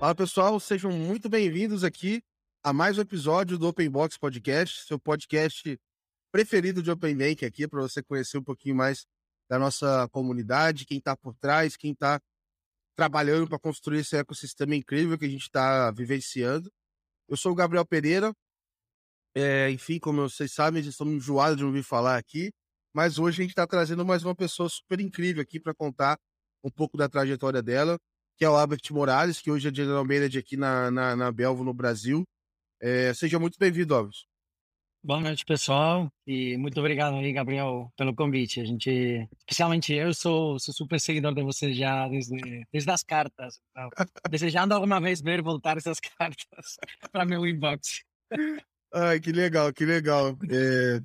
Fala pessoal, sejam muito bem-vindos aqui a mais um episódio do Open Box Podcast, seu podcast preferido de Open Bank aqui, para você conhecer um pouquinho mais da nossa comunidade, quem está por trás, quem está trabalhando para construir esse ecossistema incrível que a gente está vivenciando. Eu sou o Gabriel Pereira, é, enfim, como vocês sabem, estamos enjoados de ouvir falar aqui, mas hoje a gente está trazendo mais uma pessoa super incrível aqui para contar um pouco da trajetória dela que é o Albert Morales, que hoje é General Manager aqui na, na, na Belvo, no Brasil. É, seja muito bem-vindo, Albert. Boa noite, pessoal, e muito obrigado aí, Gabriel, pelo convite. A gente, especialmente eu, sou, sou super seguidor de você já desde, desde as cartas. Então, desejando alguma vez ver voltar essas cartas para meu inbox. Ai, que legal, que legal. É,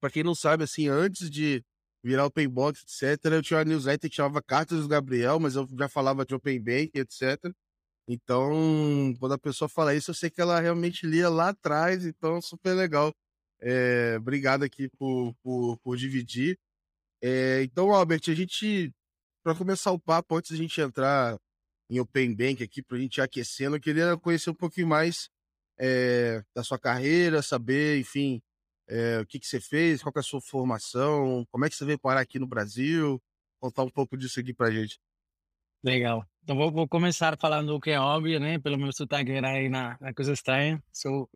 para quem não sabe, assim, antes de virar open box, etc. Eu tinha uma newsletter que chamava Cartas do Gabriel, mas eu já falava de open bank, etc. Então, quando a pessoa fala isso, eu sei que ela realmente lia lá atrás, então super legal. É, obrigado aqui por, por, por dividir. É, então, Albert, a gente, para começar o papo, antes da gente entrar em Open Bank aqui, para a gente ir aquecendo, eu queria conhecer um pouquinho mais é, da sua carreira, saber, enfim, é, o que, que você fez, qual é a sua formação, como é que você veio parar aqui no Brasil, contar um pouco disso aqui pra gente. Legal. Então vou, vou começar falando o que é óbvio, né? Pelo meu sotaque aí na, na coisa estranha. Sou,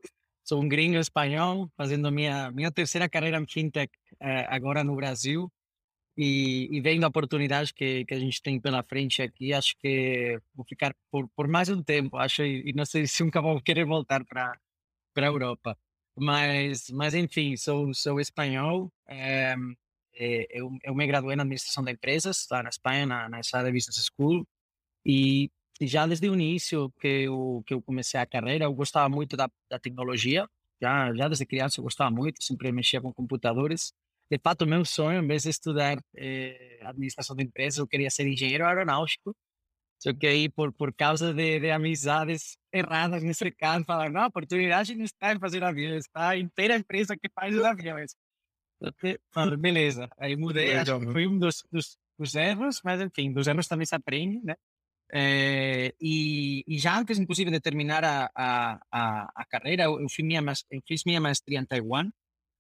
sou um gringo espanhol, fazendo minha, minha terceira carreira em fintech eh, agora no Brasil. E, e vendo a oportunidade que, que a gente tem pela frente aqui, acho que vou ficar por, por mais um tempo, acho, e, não sei se nunca vou querer voltar para a Europa. Mas, mas enfim, sou, sou espanhol. É, eu, eu me graduei na administração de empresas lá na Espanha, na, na Estrada Business School. E já desde o início que eu, que eu comecei a carreira, eu gostava muito da, da tecnologia. Já, já desde criança eu gostava muito, sempre mexia com computadores. De fato, meu sonho, em vez de estudar eh, administração de empresas, eu queria ser engenheiro aeronáutico. Só que aí, por, por causa de, de amizades erradas nesse mercado, falaram, não, a oportunidade não está em fazer aviões, está inteira a empresa que faz os aviões. Então, beleza. Aí mudei, acho que foi um dos, dos, dos, erros, mas enfim, dos erros também se aprende, né? É, e, e, já antes, inclusive, de terminar a, a, a, a carreira, eu, eu, fiz minha, eu fiz minha maestria em Taiwan,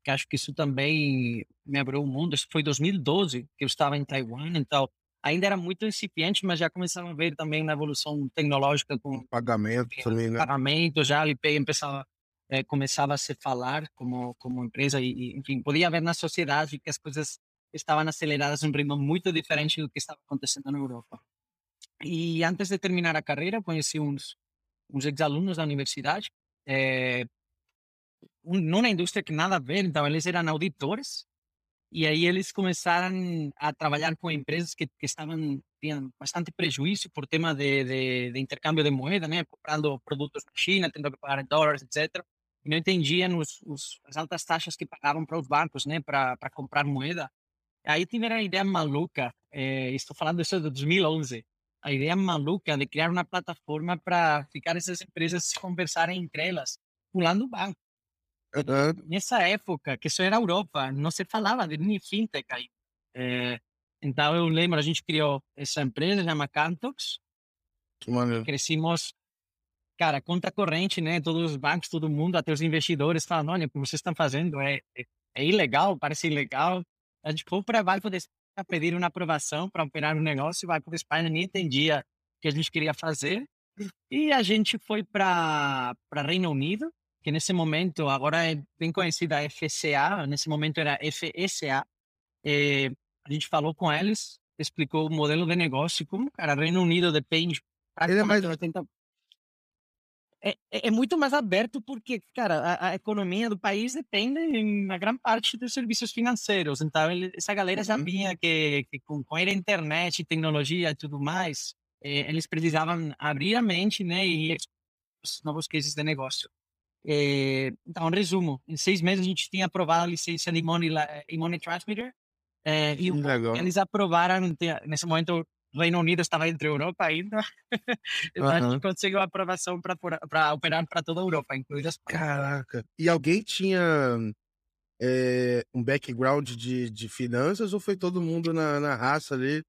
que acho que isso também me abriu o mundo. Isso foi em 2012 que eu estava em Taiwan, então ainda era muito incipiente, mas já começavam a ver também na evolução tecnológica com pagamento também, né? Pagamento, já a Alipay começava, é, começava a se falar como como empresa e, e, enfim, podia ver na sociedade que as coisas estavam aceleradas em um ritmo muito diferente do que estava acontecendo na Europa. E antes de terminar a carreira, conheci uns uns ex-alunos da universidade, é, um, numa indústria que nada a ver, então eles eram auditores e aí eles começaram a trabalhar com empresas que, que estavam tinham bastante prejuízo por tema de, de, de, intercâmbio de moeda, né? Comprando produtos na China, tendo que pagar em dólares, etc. E não entendiam os, os, as altas taxas que pagavam para os bancos, né? Para comprar moeda. Aí tiveram a ideia maluca, eh, estou falando isso de 2011, a ideia maluca de criar uma plataforma para ficar essas empresas conversarem entre elas, pulando o banco. Uhum. Nessa época, que isso era Europa, não se falava de nem fintech aí. É, então eu lembro, a gente criou essa empresa, chama Cantox. Que maneiro. Crescimos, cara, conta corrente, né? Todos os bancos, todo mundo, até os investidores falam, olha, o que vocês estão fazendo é, é, é ilegal, parece ilegal. A gente foi para Banco de Espanha pedir uma aprovação para operar um negócio, o Banco de Espanha nem entendia o que a gente queria fazer. E a gente foi para Reino Unido, que nesse momento, agora é bem conhecida a FCA, nesse momento era FSA. É, eh, a gente falou com eles, explicou o modelo de negócio, como, cara, Reino Unido depende é mais... 80... É, é, muito mais aberto porque, cara, a, a, economia do país depende na grande parte dos serviços financeiros. Então, ele, essa galera via que, que com, com a internet, tecnologia e tudo mais, eh, eles precisavam abrir a mente, né, e os novos cases de negócio. É, então, resumo, em seis meses a gente tinha aprovado a licença de Money, Money Transmitter é, e Legal. eles aprovaram, nesse momento o Reino Unido estava entre a Europa ainda, então uhum. a gente conseguiu a aprovação para operar para toda a Europa, incluindo as Caraca, e alguém tinha é, um background de, de finanças ou foi todo mundo na, na raça ali?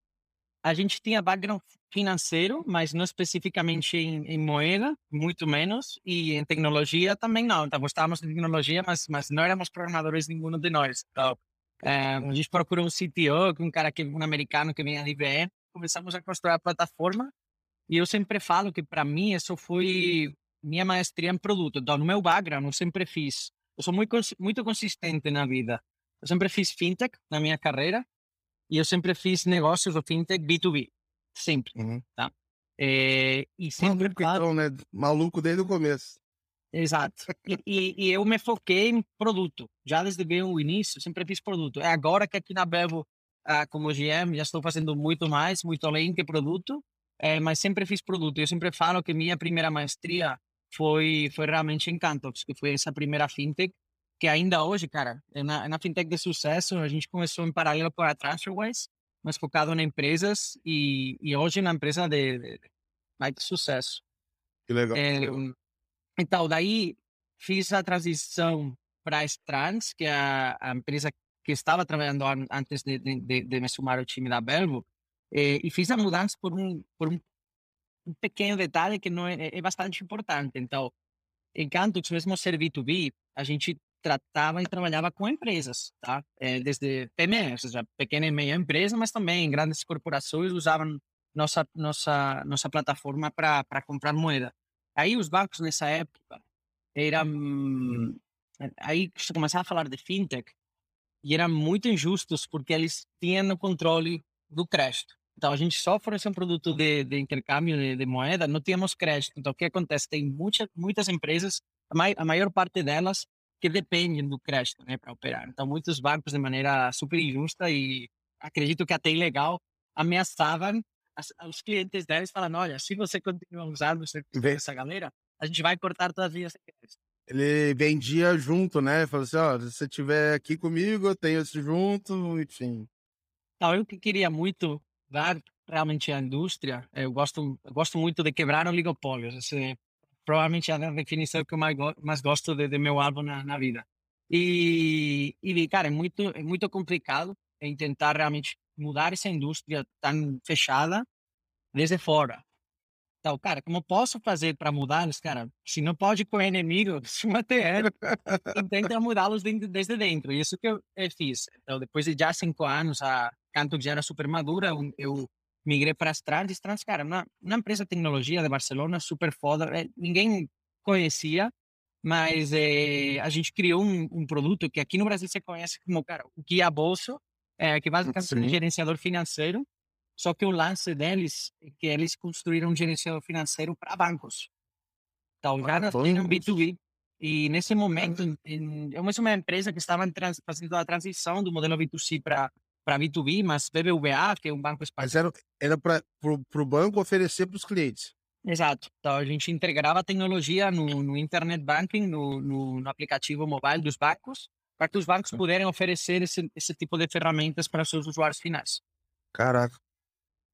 A gente tinha background financeiro, mas não especificamente em, em, moeda, muito menos, e em tecnologia também não. Então, gostávamos de tecnologia, mas, mas não éramos programadores nenhum de nós. Então, é, a gente procurou um CTO, um cara que um americano que vinha de IBM, começamos a construir a plataforma, e eu sempre falo que para mim isso foi minha maestria em produto. Então, no meu background, eu sempre fiz, eu sou muito, muito consistente na vida. Eu sempre fiz fintech na minha carreira, e eu sempre fiz negócios do fintech B2B. Sempre. Uhum. Tá? É, e sempre. Então, né? Maluco desde o começo. Exato. E, e, e, eu me foquei em produto. Já desde bem o início, sempre fiz produto. É agora que aqui na Bevo, ah, como GM, já estou fazendo muito mais, muito além que produto, é, mas sempre fiz produto. Eu sempre falo que minha primeira maestria foi, foi realmente em Cantox, que foi essa primeira fintech que ainda hoje, cara, é na, na fintech de sucesso, a gente começou em paralelo com a TransferWise, mas focado em empresas e, e hoje na empresa de, de, mais de sucesso. Que legal. É, então, daí fiz a transição para a Strands, que é a, a, empresa que estava trabalhando antes de, de, de, me sumar ao time da Belvo, e, e fiz a mudança por um, por um, um pequeno detalhe que não é, é bastante importante. Então, enquanto mesmo ser B2B, a gente tratava e trabalhava com empresas, tá? É, desde PME, ou seja, pequena e meia empresa, mas também grandes corporações usavam nossa nossa nossa plataforma para para comprar moeda. Aí os bancos nessa época eram aí você começava a falar de fintech e eram muito injustos porque eles tinham o controle do crédito. Então a gente só oferecia um produto de, de intercâmbio de, de, moeda, não tínhamos crédito. Então o que acontece? Tem muitas muitas empresas, a, mai, a maior parte delas que dependem do crédito né, para operar. Então, muitos bancos, de maneira super injusta e acredito que até ilegal, ameaçavam as, os clientes deles, falando: olha, se você continuar usando dessa galera, a gente vai cortar todas as vias de crédito. Ele vendia junto, né? Falou assim: ó, se você estiver aqui comigo, eu tenho isso junto, enfim. Então, eu que queria muito dar realmente à indústria, eu gosto, eu gosto muito de quebrar oligopólios. Esse, provavelmente é a definição que eu mais, mais gosto de, de, meu álbum na, na vida. E, e, cara, é muito, é muito complicado tentar realmente mudar essa indústria tão fechada desde fora. Então, cara, como posso fazer para mudá-los, cara? Se não pode com o inimigo, se manter, tenta mudá-los desde dentro. E isso que eu, eu, fiz. Então, depois de já cinco anos, a Canto já era super madura, eu migrei para as Trans. Trans, cara, uma, empresa de tecnologia de Barcelona super foda. É, ninguém conhecia, mas é, a gente criou um, um, produto que aqui no Brasil você conhece como, cara, o Guia Bolso, é, que basicamente é um gerenciador financeiro. Só que o lance deles é que eles construíram um gerenciador financeiro para bancos. Então, já nasceram B2B. E nesse momento, em, é uma empresa que estava fazendo a transição do modelo B2C para para B2B, mas BBVA, que é um banco espanhol. Mas era, era para o banco oferecer para os clientes. Exato. Então a gente integrava a tecnologia no, no internet banking, no, no, no, aplicativo mobile dos bancos, para que os bancos puderem oferecer esse, esse tipo de ferramentas para seus usuários finais. Caraca.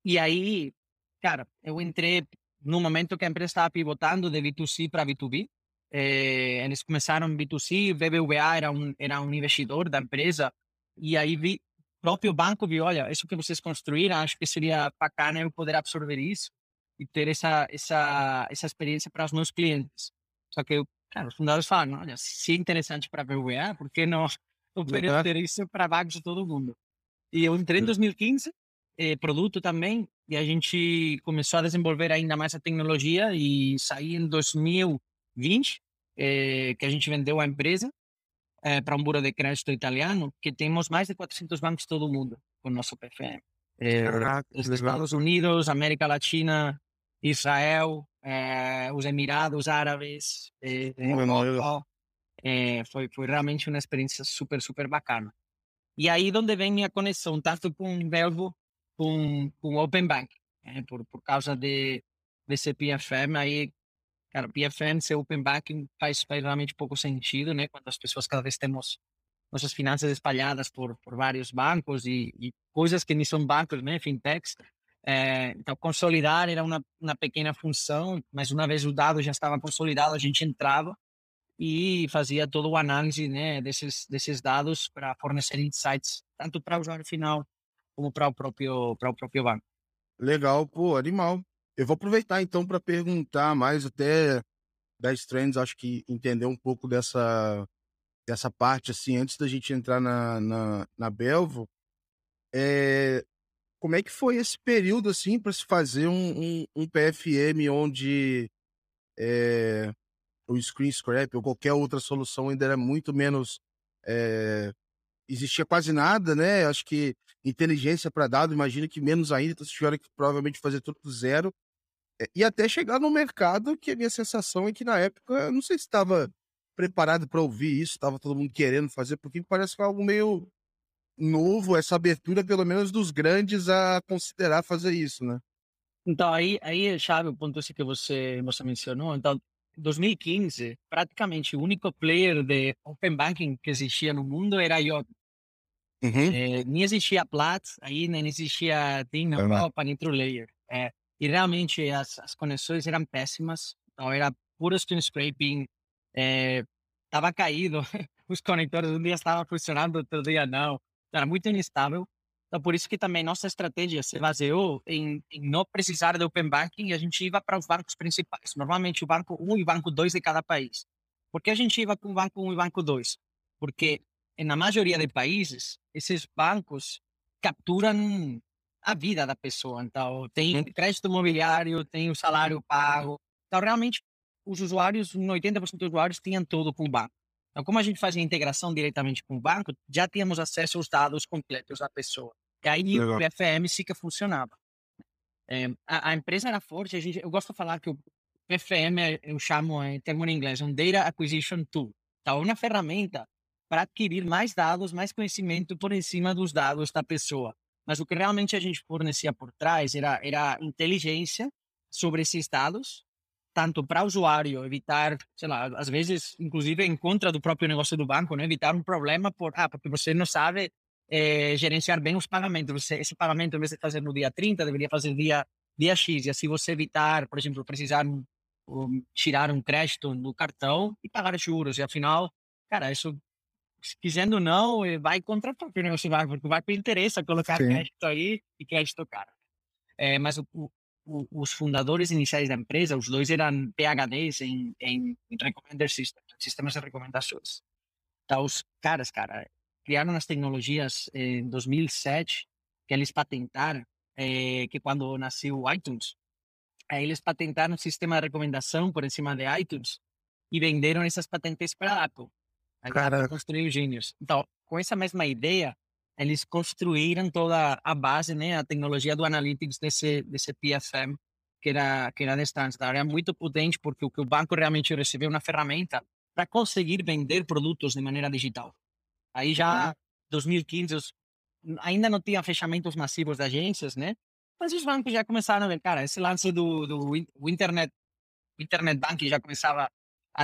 E aí, cara, eu entrei no momento que a empresa estava pivotando de B2C para B2B. Eh, eles começaram B2C, o BBVA era um, era um investidor da empresa, e aí vi, próprio banco viu, olha, isso que vocês construíram, acho que seria bacana eu poder absorver isso e ter essa essa essa experiência para os meus clientes. Só que, cara, os fundadores falam, olha, se é interessante para a BBVA, por que não oferecer isso para bancos de todo mundo? E eu entrei em 2015, eh, produto também, e a gente começou a desenvolver ainda mais a tecnologia e saí em 2020, eh, que a gente vendeu a empresa é, para um buro de crédito italiano, que temos mais de 400 bancos em todo o mundo com o nosso PFM. É, Estados Unidos, América Latina, Israel, é, os Emirados Árabes, é, é, foi, foi realmente uma experiência super, super bacana. E aí onde vem minha conexão, tanto com o Velvo, com, com o Open Bank, é, por, por causa de, desse PFM, aí Cara, PFM ser open banking faz, faz realmente pouco sentido, né? Quando as pessoas cada vez temos nossas finanças espalhadas por, por vários bancos e, e coisas que nem são bancos, né? Fintechs. É, então, consolidar era uma, uma pequena função, mas uma vez o dado já estava consolidado, a gente entrava e fazia toda a análise né, desses, desses dados para fornecer insights, tanto para o usuário final como para o próprio, para o próprio banco. Legal, pô, animal. Eu vou aproveitar então para perguntar mais até das trends, acho que entender um pouco dessa, dessa parte, assim, antes da gente entrar na, na, na Belvo. É, como é que foi esse período, assim, para se fazer um, um, um PFM onde é, o screen scrap ou qualquer outra solução ainda era muito menos. É, existia quase nada, né? Acho que inteligência para dado, imagino que menos ainda, então vocês tiveram que provavelmente fazer tudo do zero. É, e até chegar no mercado, que a minha sensação é que na época, não sei se estava preparado para ouvir isso, estava todo mundo querendo fazer, porque parece que é algo meio novo, essa abertura, pelo menos dos grandes, a considerar fazer isso, né? Então, aí, aí é chave o ponto esse que você, você mencionou. Então, 2015, praticamente o único player de Open Banking que existia no mundo era a IOTA. Uhum. É, nem existia Plat, aí nem existia TIM na Europa, nem TrueLayer. É, e realmente as, as conexões eram péssimas, então era puro screen scraping, estava caído, os conectores um dia estavam funcionando, outro dia não, era muito instável. Então, por isso que também nossa estratégia se baseou em, em não precisar de Open Banking e a gente ia para os bancos principais, normalmente o Banco 1 e o Banco 2 de cada país. Por que a gente ia com o Banco 1 e o Banco 2? Porque na maioria de países, esses bancos capturam a vida da pessoa. Então, tem crédito imobiliário, tem o salário pago. Então, realmente, os usuários, 80% dos usuários, tinham tudo com o banco. Então, como a gente fazia integração diretamente com o banco, já tínhamos acesso aos dados completos da pessoa. E aí Legal. o PFM sim que funcionava. É, a, a, empresa era forte, a gente, eu gosto de falar que o PFM, é, eu chamo em termo em inglês, um Data Acquisition Tool. Então, uma ferramenta para adquirir mais dados, mais conhecimento por cima dos dados da pessoa. Mas o que realmente a gente fornecia por trás era, era inteligência sobre esses dados tanto para o usuário evitar, sei lá, às vezes, inclusive em contra do próprio negócio do banco, né? evitar um problema por, ah, porque você não sabe é, gerenciar bem os pagamentos. Você, esse pagamento, em vez de fazer no dia 30, deveria fazer dia, dia X. E assim você evitar, por exemplo, precisar um, tirar um crédito no cartão e pagar juros. E afinal, cara, isso, quisendo não, eh, vai contra o próprio negócio banco, porque o banco interessa colocar Sim. crédito aí e crédito caro. É, mas o, os fundadores iniciais da empresa, os dois eram PhDs em, em, Recommender Systems, sistemas de recomendações. Então, os caras, cara, criaram as tecnologias em 2007 que eles patentaram, é, que quando nasceu o iTunes, aí eles patentaram um sistema de recomendação por cima de iTunes e venderam essas patentes para a Apple. Cara, construir o Genius. Então, com essa mesma ideia, eles construíram toda a base, né, a tecnologia do analytics desse desse PFM que era que era distante, era muito potente porque o que o banco realmente recebeu uma ferramenta para conseguir vender produtos de maneira digital. Aí já uhum. 2015 os, ainda não tinha fechamentos massivos de agências, né? Mas os bancos já começaram a ver, cara, esse lance do, do o internet, o internet banking já começava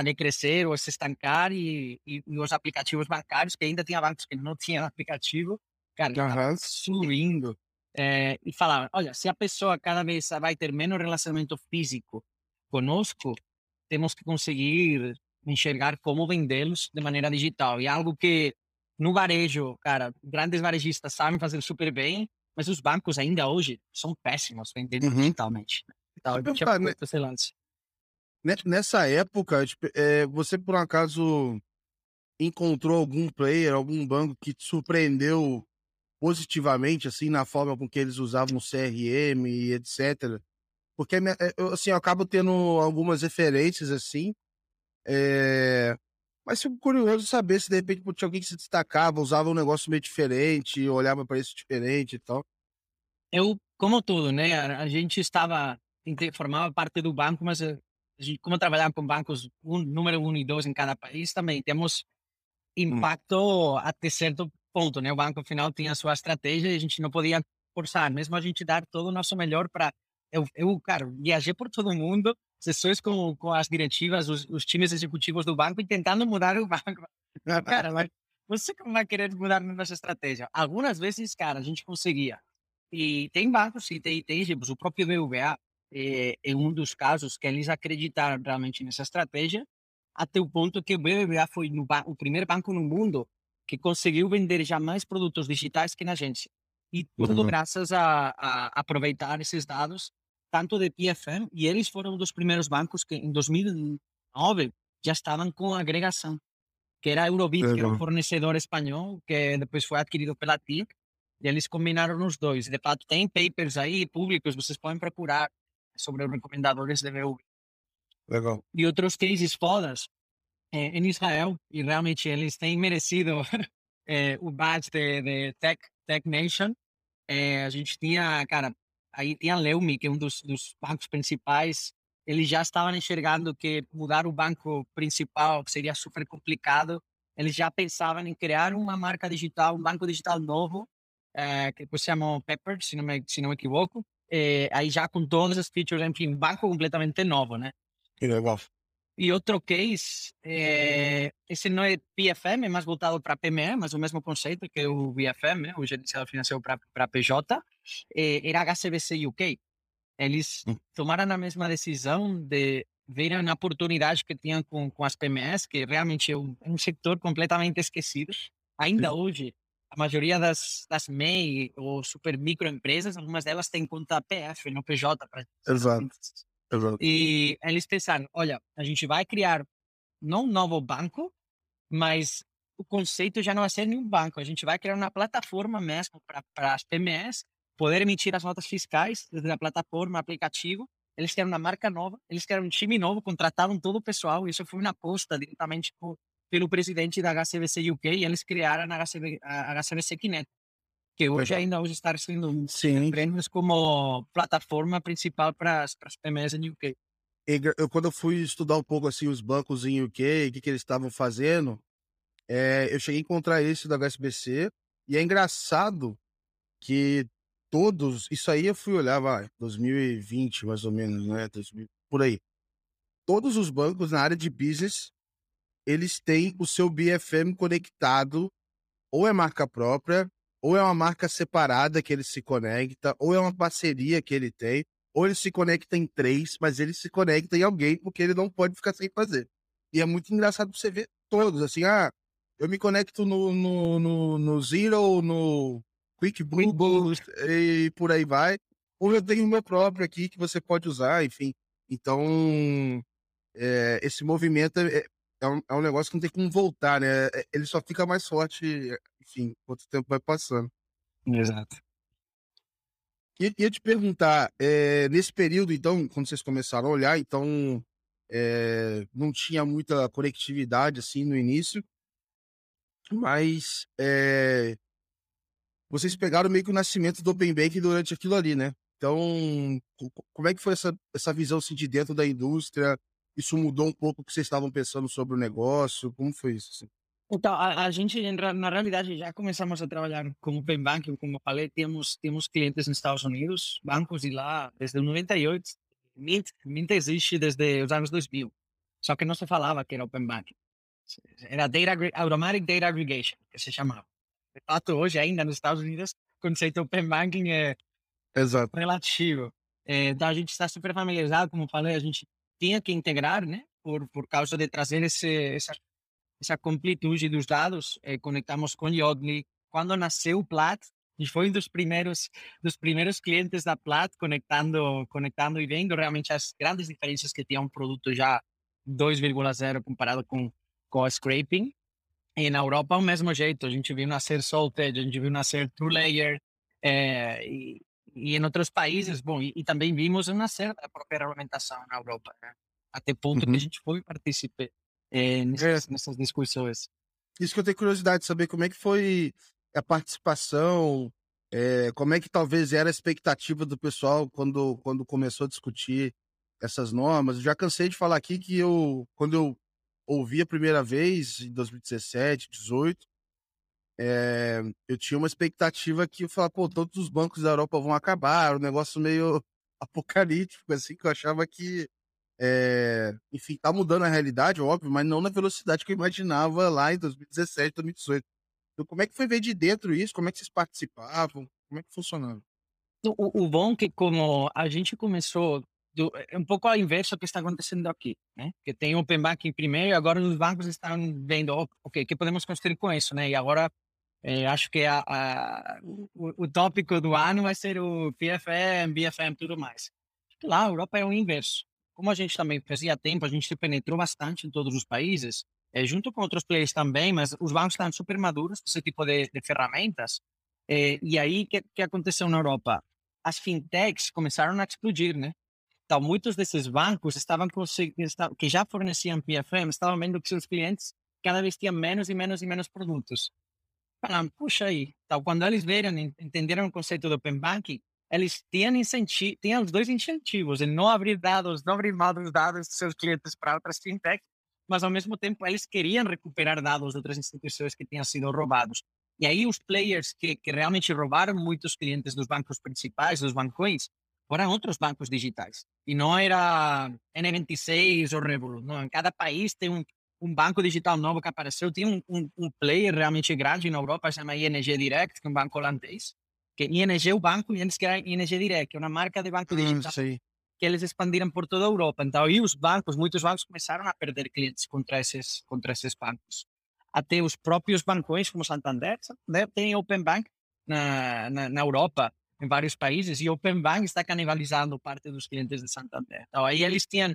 decrescer ou a se estancar e, e, e, os aplicativos bancários, que ainda tinha bancos que não tinham aplicativo, cara, uhum. subindo. É, e falar, olha, se a pessoa cada vez vai ter menos relacionamento físico conosco, temos que conseguir enxergar como vendê-los de maneira digital. E é algo que no varejo, cara, grandes varejistas sabem fazer super bem, mas os bancos ainda hoje são péssimos vendendo uhum. digitalmente. Então, eu tinha né? Nessa época, é, você por acaso encontrou algum player, algum banco que te surpreendeu positivamente, assim, na forma com que eles usavam CRM e etc. Porque, eh, assim, eu acabo tendo algumas referências, assim, é... mas fico curioso saber se, de repente, tinha alguém que se destacava, usava um negócio meio diferente, olhava para isso diferente e tal. Eu, como tudo, né, a gente estava, formava parte do banco, mas como trabalhar com bancos um, número um e dois em cada país, também temos impacto hum. até certo ponto, né? O banco, afinal, tinha a sua estratégia e a gente não podia forçar, mesmo a gente dar todo o nosso melhor para... Eu, eu, cara, viajei por todo mundo, sessões com, com as diretivas, os, os times executivos do banco e tentando mudar o banco. Cara, mas você como vai querer mudar a nossa estratégia? Algumas vezes, cara, a gente conseguia. E tem bancos e tem, tem exemplos, o próprio BBVA, é, é um dos casos que eles acreditaram realmente nessa estratégia, até o ponto que o BBVA foi o primeiro banco no mundo que conseguiu vender já mais produtos digitais que na agência. E tudo uhum. graças a, a, aproveitar esses dados, tanto de PFM, e eles foram dos primeiros bancos que em 2009 já estavam com agregação, que era a Eurobit, uhum. que era um fornecedor espanhol, que depois foi adquirido pela TIC, e eles combinaram os dois. De fato, tem papers aí públicos, vocês podem procurar sobre os recomendadores de BU. Legal. E outros cases fodas é, em Israel, e realmente eles têm merecido é, o badge de, de Tech, Tech Nation. É, a gente tinha, cara, aí tinha Leumi, que é um dos, dos bancos principais, eles já estavam enxergando que mudar o banco principal seria super complicado. Eles já pensavam em criar uma marca digital, um banco digital novo, é, que depois se chamam Pepper, se não me, se não me equivoco. É, aí já com todas as features, enfim, banco completamente novo, né? Que legal. E outro case, é, esse não é PFM, é mais voltado para PME, mas o mesmo conceito que o BFM, o gerenciador financeiro para PJ, é, era HCBC UK. Eles hum. tomaram a mesma decisão de verem a oportunidade que tinham com, com as PMEs, que realmente é um, é um setor completamente esquecido. Ainda Sim. hoje, a maioria das, das MEI ou super microempresas, algumas delas têm conta PF, no PJ. Pra... Exato. Exato. E eles pensaram, olha, a gente vai criar não um novo banco, mas o conceito já não vai ser nenhum banco. A gente vai criar uma plataforma mesmo para as PMEs poder emitir as notas fiscais desde a plataforma, aplicativo. Eles querem uma marca nova, eles querem um time novo, contrataram todo o pessoal. Isso foi uma aposta diretamente por, pelo presidente da HCBC UK e eles criaram a, HCB, a HCBC Kinet que hoje ainda hoje está sendo Sim. prêmios como plataforma principal para as PMEs em UK. Eu, quando eu fui estudar um pouco assim os bancos em UK, o que, que eles estavam fazendo, é, eu cheguei a encontrar esse da HSBC e é engraçado que todos, isso aí eu fui olhar, vai, 2020 mais ou menos, né, 2000, por aí. Todos os bancos na área de business, eles têm o seu BFM conectado, ou é marca própria, ou é uma marca separada que ele se conecta, ou é uma parceria que ele tem, ou ele se conecta em três, mas ele se conecta em alguém porque ele não pode ficar sem fazer. E é muito engraçado você ver todos, assim, ah, eu me conecto no, no, no, no Zero, no Quick Boost e por aí vai. Ou eu tenho o meu próprio aqui que você pode usar, enfim. Então, é, esse movimento é, é um, é um negócio que não tem como voltar, né? É, ele só fica mais forte, enfim, quanto tempo vai passando. Exato. E ia te perguntar, é, nesse período, então, quando vocês começaram a olhar, então, é, não tinha muita conectividade, assim, no início, mas é, vocês pegaram meio que o nascimento do Open Bank durante aquilo ali, né? Então, como é que foi essa, essa visão, assim, de dentro da indústria? Isso mudou um pouco o que vocês estavam pensando sobre o negócio? Como foi isso? Assim? Então, a, a, gente, na realidade, já começamos a trabalhar com Open Banking, como eu falei, temos, temos clientes nos Estados Unidos, bancos de lá desde o 98, Mint, Mint existe desde os anos 2000, só que não se falava que era Open Banking. Era data, Automatic Data Aggregation, que se chamava. De fato, hoje ainda nos Estados Unidos, o conceito Open Banking é Exato. relativo. É, então, a gente está super familiarizado, como eu falei, a gente tinha que integrar, né? Por, por causa de trazer esse, essa, essa completude dos dados, eh, conectamos com Yodli. Quando nasceu o Plat, e foi um dos primeiros dos primeiros clientes da Plat conectando conectando e vendo realmente as grandes diferenças que tinha um produto já 2,0 comparado com com scraping e na Europa o mesmo jeito a gente viu nascer Salted a gente viu nascer True Layer é, e, e em outros países, bom, e, e também vimos uma certa própria regulamentação na Europa, né? até ponto uhum. que a gente foi participar é, nessas, é. nessas discussões. Isso que eu tenho curiosidade de saber como é que foi a participação, é, como é que talvez era a expectativa do pessoal quando, quando começou a discutir essas normas. Eu já cansei de falar aqui que eu, quando eu ouvi a primeira vez, em 2017, 2018, é, eu tinha uma expectativa que eu falava, pô, todos os bancos da Europa vão acabar, um negócio meio apocalíptico, assim, que eu achava que, é, enfim, tá mudando a realidade, óbvio, mas não na velocidade que eu imaginava lá em 2017, 2018. Então, como é que foi ver de dentro isso? Como é que vocês participavam? Como é que funcionava? O, o bom que como a gente começou do, é um pouco ao inverso do que está acontecendo aqui, né? Que tem Open Banking primeiro e agora os bancos estão vendo, ok, o que podemos construir com isso, né? E agora É, acho que a, a, o, o, tópico do ano vai ser o PFM, BFM, tudo mais. Lá, a Europa é o inverso. Como a gente também fazia tempo, a gente se penetrou bastante em todos os países, é, junto com outros players também, mas os bancos estão super maduros com esse tipo de, de ferramentas. É, e aí, o que, que aconteceu na Europa? As fintechs começaram a explodir, né? Então, muitos desses bancos estavam que já forneciam PFM, estavam vendo que seus clientes cada vez tinham menos e menos e menos produtos falaram, puxa aí. Então, quando eles viram, entenderam o conceito do Open Banking, eles tinham, incentivo, tinham os dois incentivos, de não abrir dados, não abrir mão dos dados dos seus clientes para outras fintechs, mas ao mesmo tempo eles queriam recuperar dados de outras instituições que tinham sido roubados. E aí os players que, que realmente roubaram muitos clientes dos bancos principais, dos bancões, foram outros bancos digitais. E não era N26 ou Revolut. Não, em cada país tem um, um banco digital novo que apareceu, tinha um, um, um, player realmente grande na Europa, se chama ING Direct, que é um banco holandês, que ING é o banco e eles criaram ING Direct, é uma marca de banco hum, digital hum, que eles expandiram por toda a Europa. Então, aí os bancos, muitos bancos começaram a perder clientes contra esses, contra esses bancos. Até os próprios bancões, como Santander, Santander tem Open Bank na, na, na Europa, em vários países, e Open Bank está canibalizando parte dos clientes de Santander. Então, aí eles tinham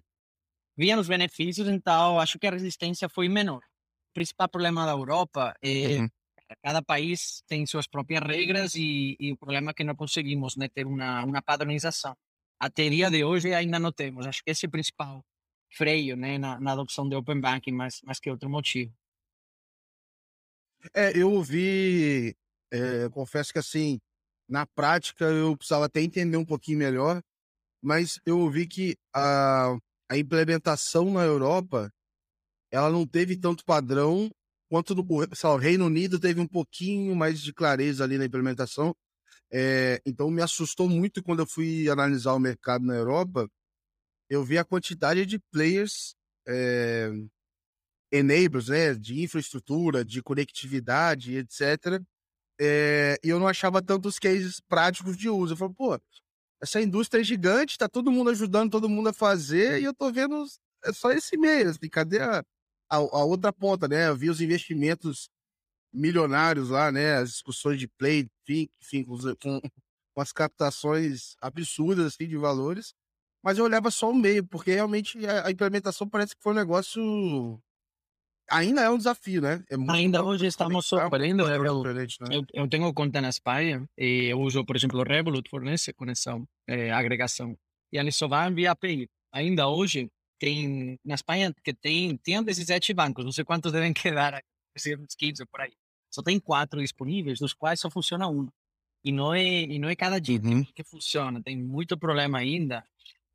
viam os benefícios, então acho que a resistência foi menor. O principal problema da Europa é uhum. cada país tem suas próprias regras e, e, o problema é que não conseguimos né, ter uma, uma padronização. Até dia de hoje ainda não temos. Acho que esse é o principal freio né, na, na adoção de Open Banking, mais, mais que outro motivo. É, eu ouvi, é, confesso que assim, na prática eu precisava até entender um pouquinho melhor, mas eu ouvi que a, a implementação na Europa ela não teve tanto padrão quanto no lá, o Reino Unido teve um pouquinho mais de clareza ali na implementação. É, então me assustou muito quando eu fui analisar o mercado na Europa. Eu vi a quantidade de players é, enablers, né, de infraestrutura, de conectividade, etc. É, e eu não achava tantos cases práticos de uso. Eu falei, pô, essa indústria é gigante, tá todo mundo ajudando todo mundo a fazer, e eu tô vendo é só esse meio, assim, cadê a, a, a, outra ponta, né? Eu vi os investimentos milionários lá, né? As discussões de play, enfim, enfim com, com, com as captações absurdas, assim, de valores, mas eu olhava só o meio, porque realmente a, a implementação parece que foi um negócio ainda é um desafio, né? É ainda hoje estamos sofrendo. Eu, né? eu, eu, tenho conta na Espanha e eu uso, por exemplo, o Revolut fornece conexão, é, agregação. E eles só vão via API. Ainda hoje, tem na Espanha que tem, tem 17 bancos, não sei quantos devem quedar, uns 15 por aí. Só tem quatro disponíveis, dos quais só funciona um. E não é, e não é cada dia uhum. que funciona, tem muito problema ainda.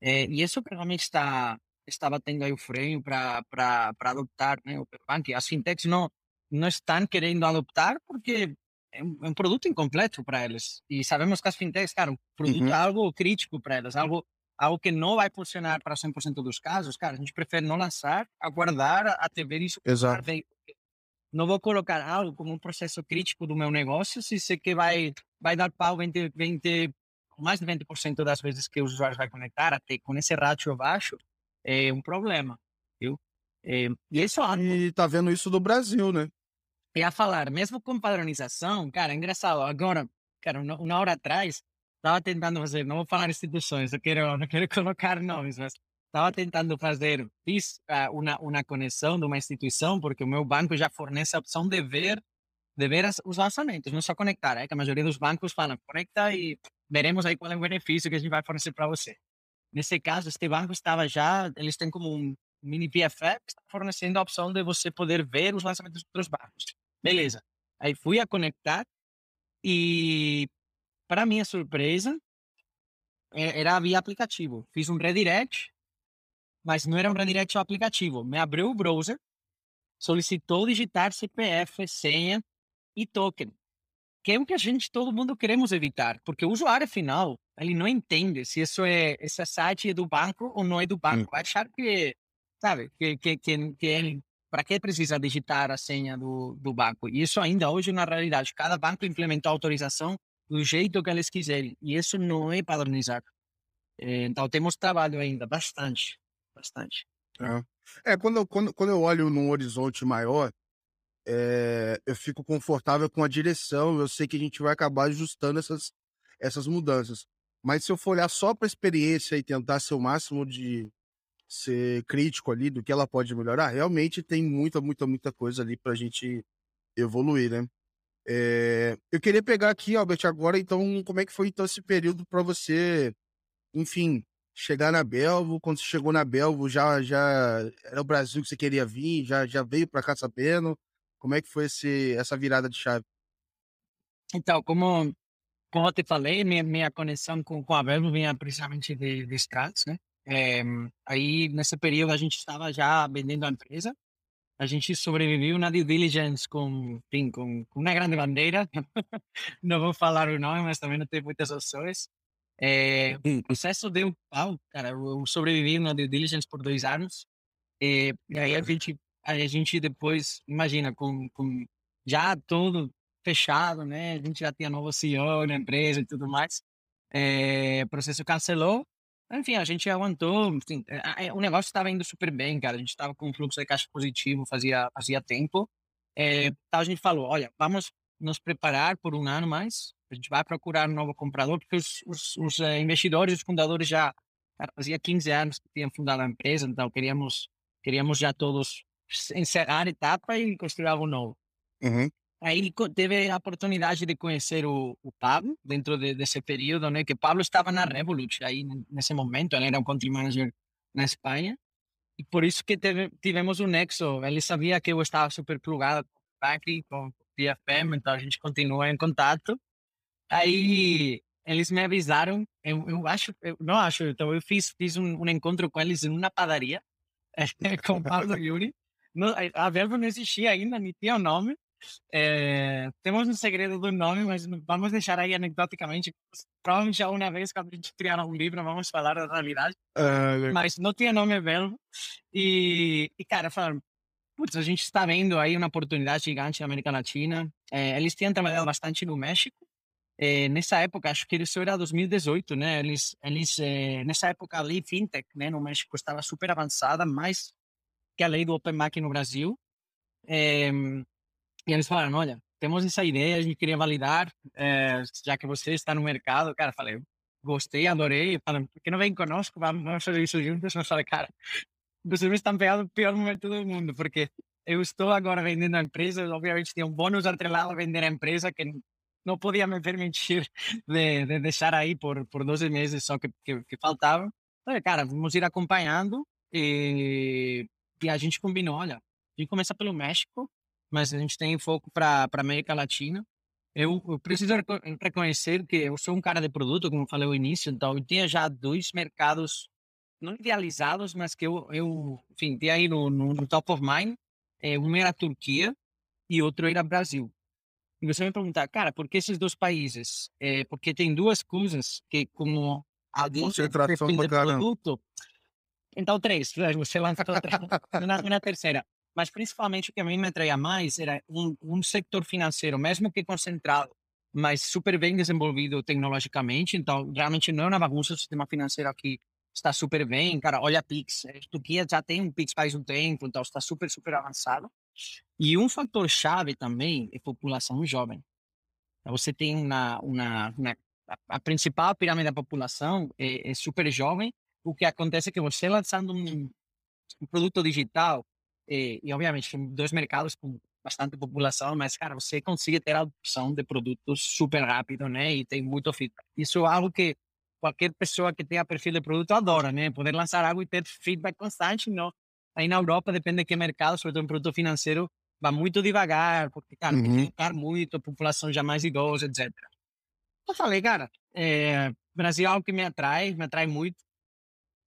É, e isso realmente está estava tendo aí o freio para adoptar né, o Bank. As fintechs não, não estão querendo adoptar porque é um, é um produto incompleto para eles. E sabemos que as fintechs, cara, o produto uhum. é algo crítico para elas, algo, algo que não vai funcionar para 100% dos casos. Cara, a gente prefere não lançar, aguardar até ver isso. Exato. Não vou colocar algo como um processo crítico do meu negócio se sei que vai, vai dar pau 20, 20, mais de 20% das vezes que o usuário vai conectar, até com esse ratio baixo, é um problema, viu? É, e esse é E tá vendo isso do Brasil, né? E a falar, mesmo com padronização, cara, é engraçado. Agora, cara, uma hora atrás, estava tentando fazer, não vou falar instituições, eu quero, não quero colocar nomes, mas estava tentando fazer, fiz uh, uma, uma conexão de uma instituição, porque o meu banco já fornece a opção de ver, de ver as, os lançamentos, não só conectar, é que a maioria dos bancos falam, conecta e veremos aí qual é o benefício que a gente vai fornecer para você. Nesse caso, este banco estava já, eles têm como um mini PFF está fornecendo a opção de você poder ver os lançamentos dos outros bancos. Beleza. Aí fui a conectar e, para minha surpresa, era via aplicativo. Fiz um redirect, mas não era um redirect ao aplicativo. Me abriu o browser, solicitou digitar CPF, senha e token que é o que a gente, todo mundo queremos evitar, porque o usuário final, ele não entende se isso é, esse site é do banco ou não é do banco. Hum. Achar que, sabe, que, que, que, que ele, para que precisa digitar a senha do, do banco? E isso ainda hoje na realidade, cada banco implementou a autorização do jeito que eles quiserem, e isso não é padronizado. É, então temos trabalho ainda, bastante, bastante. É, é quando, eu, quando, quando eu olho num horizonte maior, é, eu fico confortável com a direção, eu sei que a gente vai acabar ajustando essas, essas mudanças. Mas se eu for olhar só para a experiência e tentar ser o máximo de ser crítico ali do que ela pode melhorar, realmente tem muita, muita, muita coisa ali para a gente evoluir, né? É, eu queria pegar aqui, Albert, agora, então, como é que foi então esse período para você, enfim, chegar na Belvo? Quando você chegou na Belvo, já, já era o Brasil que você queria vir? Já, já veio para cá sabendo? Como é que foi esse, essa virada de chave? Então, como, como eu te falei, minha, minha conexão com, com a Belvo vinha principalmente de, de Strats, né? É, aí, nesse período, a gente estava já vendendo a empresa a gente sobreviveu na due diligence com, enfim, com, com uma grande bandeira. não vou falar o nome, mas também não tem muitas opções. É, o processo deu pau, cara. Eu sobrevivi na due diligence por dois anos. É, e aí a gente, a gente depois, imagina, com, com já tudo fechado, né? A gente já tinha novo CEO na empresa e tudo mais. É, processo cancelou enfim, a gente aguentou. Enfim, o negócio estava indo super bem, cara. A gente estava com um fluxo de caixa positivo fazia, fazia tempo. É, então a gente falou: olha, vamos nos preparar por um ano mais. A gente vai procurar um novo comprador, porque os, os, os investidores, os fundadores já cara, fazia 15 anos que tinham fundado a empresa, então queríamos, queríamos já todos encerrar a etapa e construir algo novo. Uhum. Aí teve a oportunidade de conhecer o, o Pablo dentro de, desse período, né? Que Pablo estava na Revolut aí nesse momento, ele era um country manager na Espanha e por isso que teve, tivemos um nexo. Ele sabia que eu estava super plugado com o Patrick, com o TFM, então a gente continua em contato. Aí eles me avisaram, eu, eu acho, eu não acho, então eu fiz, fiz um, um encontro com eles em uma padaria com o Pablo Yuri. a Verbo não existia ainda, nem tinha o nome. É, temos um segredo do nome, mas vamos deixar aí anecdoticamente. Provavelmente já uma vez, quando a gente criar um livro, vamos falar da realidade. Uh, mas não tinha nome velho. E, e cara, falaram: putz, a gente está vendo aí uma oportunidade gigante na América Latina. É, eles tinham trabalhado bastante no México. É, nessa época, acho que isso era 2018, né? Eles, eles nessa época a lei fintech, né, no México estava super avançada, mais que a lei do Open Bank no Brasil. É, e eles falaram, olha, temos essa ideia, a gente queria validar, é, já que você está no mercado. Cara, falei, gostei, adorei. Falaram, por que não vem conosco? Vamos, fazer isso juntos. Eu falei, cara, vocês me estão pegando o pior momento do mundo, porque eu estou agora vendendo a empresa, obviamente tinha um bônus atrelado a vender a empresa que não podia me permitir de, de deixar aí por, por 12 meses só que, que, que faltavam. Falei, cara, vamos ir acompanhando e, e a gente combinou, olha, a gente começa pelo México, mas a gente tem foco para a América Latina. Eu, eu, preciso reconhecer que eu sou um cara de produto, como falei no início, então eu tinha já dois mercados não idealizados, mas que eu, eu enfim, tinha aí no, no, no top of mind. É, um era a Turquia e outro era Brasil. E você me perguntar, cara, por que esses dois países? É, porque tem duas coisas que, como alguém concentração de produto, então três, você lança na, na terceira mas principalmente o que a mim me atraía mais era um, um setor financeiro, mesmo que concentrado, mas super bem desenvolvido tecnologicamente. Então, realmente não é uma bagunça o sistema financeiro aqui está super bem. Cara, olha a Pix. A Turquia já tem um Pix faz um tempo, então está super, super avançado. E um fator chave também é população jovem. Você tem uma, uma, uma a principal pirâmide da população é, é, super jovem. O que acontece é que você lançando um, um produto digital e, e, obviamente, dois mercados com bastante população, mas, cara, você consegue ter a opção de produtos super rápido, né? E tem muito feedback. Isso é algo que qualquer pessoa que tenha perfil de produto adora, né? Poder lançar algo e ter feedback constante, não? Aí na Europa, depende de que mercado, sobretudo em produto financeiro, vai muito devagar, porque, cara, uhum. tem que muito, a população já mais idosa, etc. Eu falei, cara, é, Brasil é algo que me atrai, me atrai muito.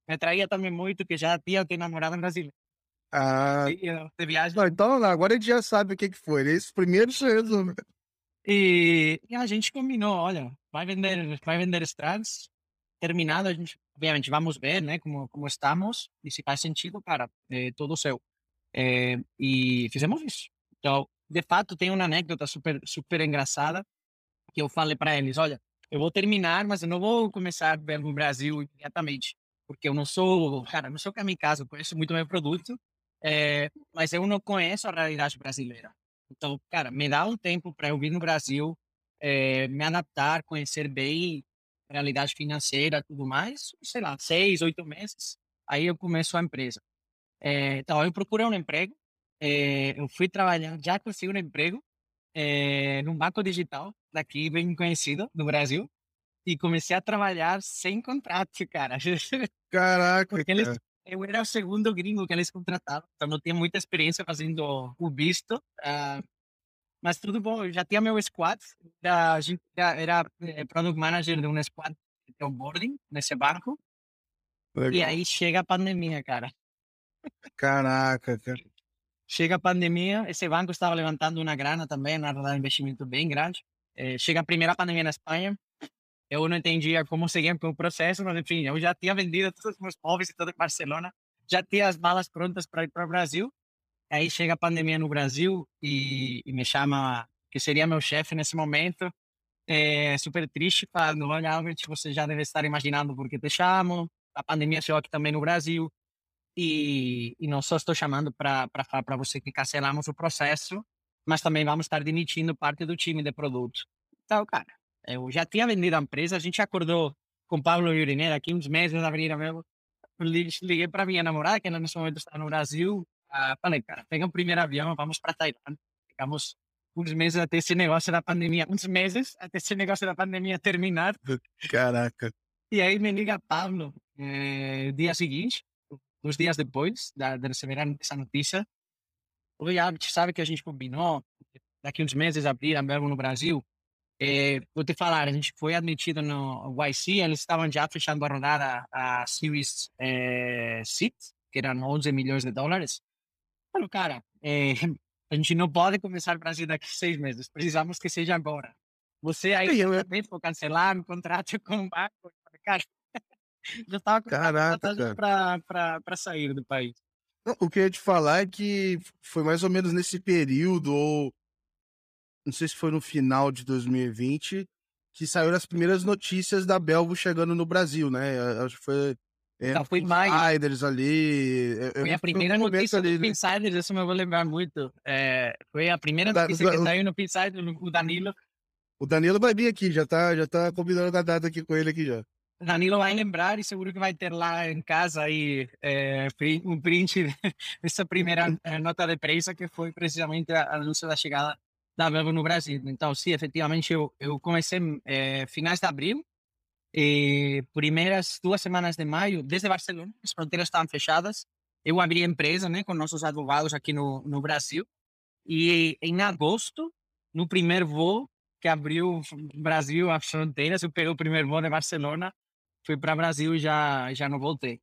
Me atraía também muito que já tinha que namorado brasileiro. Ah, viagem. Não, então agora a gente já sabe o que, que foi. Né? Esse primeiro se resume. E, e, a gente combinou, olha, vai vender, vai vender estradas. Terminado, a gente, obviamente, vamos ver, né, como, como estamos e se faz sentido, cara, é todo seu. É, e fizemos isso. Então, de fato, tem uma anécdota super, super engraçada que eu falei para eles, olha, eu vou terminar, mas eu não vou começar a ver no Brasil imediatamente, porque eu não sou, cara, não sou kamikaze, eu conheço muito meu produto, é, mas eu não conheço a realidade brasileira. Então, cara, me dá um tempo para eu vir no Brasil, eh, me adaptar, conhecer bem realidade financeira, tudo mais, sei lá, seis, oito meses, aí eu começo a empresa. Eh, então, eu procurei um emprego, eh, eu fui trabalhar, já consegui um emprego, eh, num banco digital daqui bem conhecido no Brasil e comecei a trabalhar sem contrato, cara. Caraca, Porque eles, cara. Eu era o segundo gringo que eles contrataram, então não tinha muita experiência fazendo o visto. ah, mas tudo bom, eu já tinha meu squad, a gente já era eh, product manager de um squad de onboarding nesse banco, e Legal. aí chega a pandemia, cara. Caraca, cara. Chega a pandemia, esse banco estava levantando uma grana também, na verdade, um investimento bem grande. Eh, chega a primeira pandemia na Espanha, eu não entendia como seguir com o processo, mas enfim, eu já tinha vendido todos os meus móveis e em Barcelona, já tinha as malas prontas para ir para o Brasil. Aí chega a pandemia no Brasil e, e me chama, que seria meu chefe nesse momento, é, super triste, falando: Olha, Albert, você já deve estar imaginando por que te chamo. A pandemia chegou aqui também no Brasil e, e não só estou chamando para falar para você que cancelamos o processo, mas também vamos estar demitindo parte do time de produto. Então, cara, eu já tinha vendido a empresa, a gente acordou com o Pablo Urineira aqui uns meses abriram mesmo. Li- Liguei para minha namorada, que nesse momento está no Brasil. ah, falei, cara, pega o primeiro avião, vamos para Tailândia. Ficamos uns meses até esse negócio da pandemia, uns meses até esse negócio da pandemia terminar. Caraca. E aí me liga Pablo, eh, dia seguinte, uns dias depois da, de receber essa notícia. Oi, Albert, sabe que a gente combinou daqui uns meses abrir a Melbourne no Brasil? Eh, vou te falar, a gente foi admitido no YC, eles estavam já fechando a rodada a Series eh, Seed, que eram 11 milhões de dólares. Falei, cara, eh, a gente não pode começar o Brasil daqui a seis meses, precisamos que seja agora. Você aí eu- também for cancelar o contrato com o banco. Cara, já estava com para sair do país. Não, O que eu ia te falar é que foi mais ou menos nesse período, ou não sei se foi no final de 2020, que saíram as primeiras notícias da Belvo chegando no Brasil, né? Acho que foi. É, Não, foi maio. Insiders ali. Foi a que primeira notícia ali, do né? Insiders, isso eu vou lembrar muito. É, foi a primeira Da- notícia que da- saiu no Insiders, o Danilo. O Danilo vai vir aqui, já tá, já tá combinando a data aqui com ele aqui já. Danilo vai lembrar e seguro que vai ter lá em casa aí é, um print dessa primeira eh, nota de prensa que foi precisamente a anúncio da chegada Belva no Brasil. Então, sim, efetivamente, eu, eu comecei eh, finais de abril e primeiras duas semanas de maio, desde Barcelona, as fronteiras estavam fechadas. Eu abri a empresa né, com nossos advogados aqui no, no Brasil e em agosto, no primeiro voo que abriu Brasil as fronteiras, eu peguei o primeiro voo de Barcelona fui para Brasil e já já não voltei.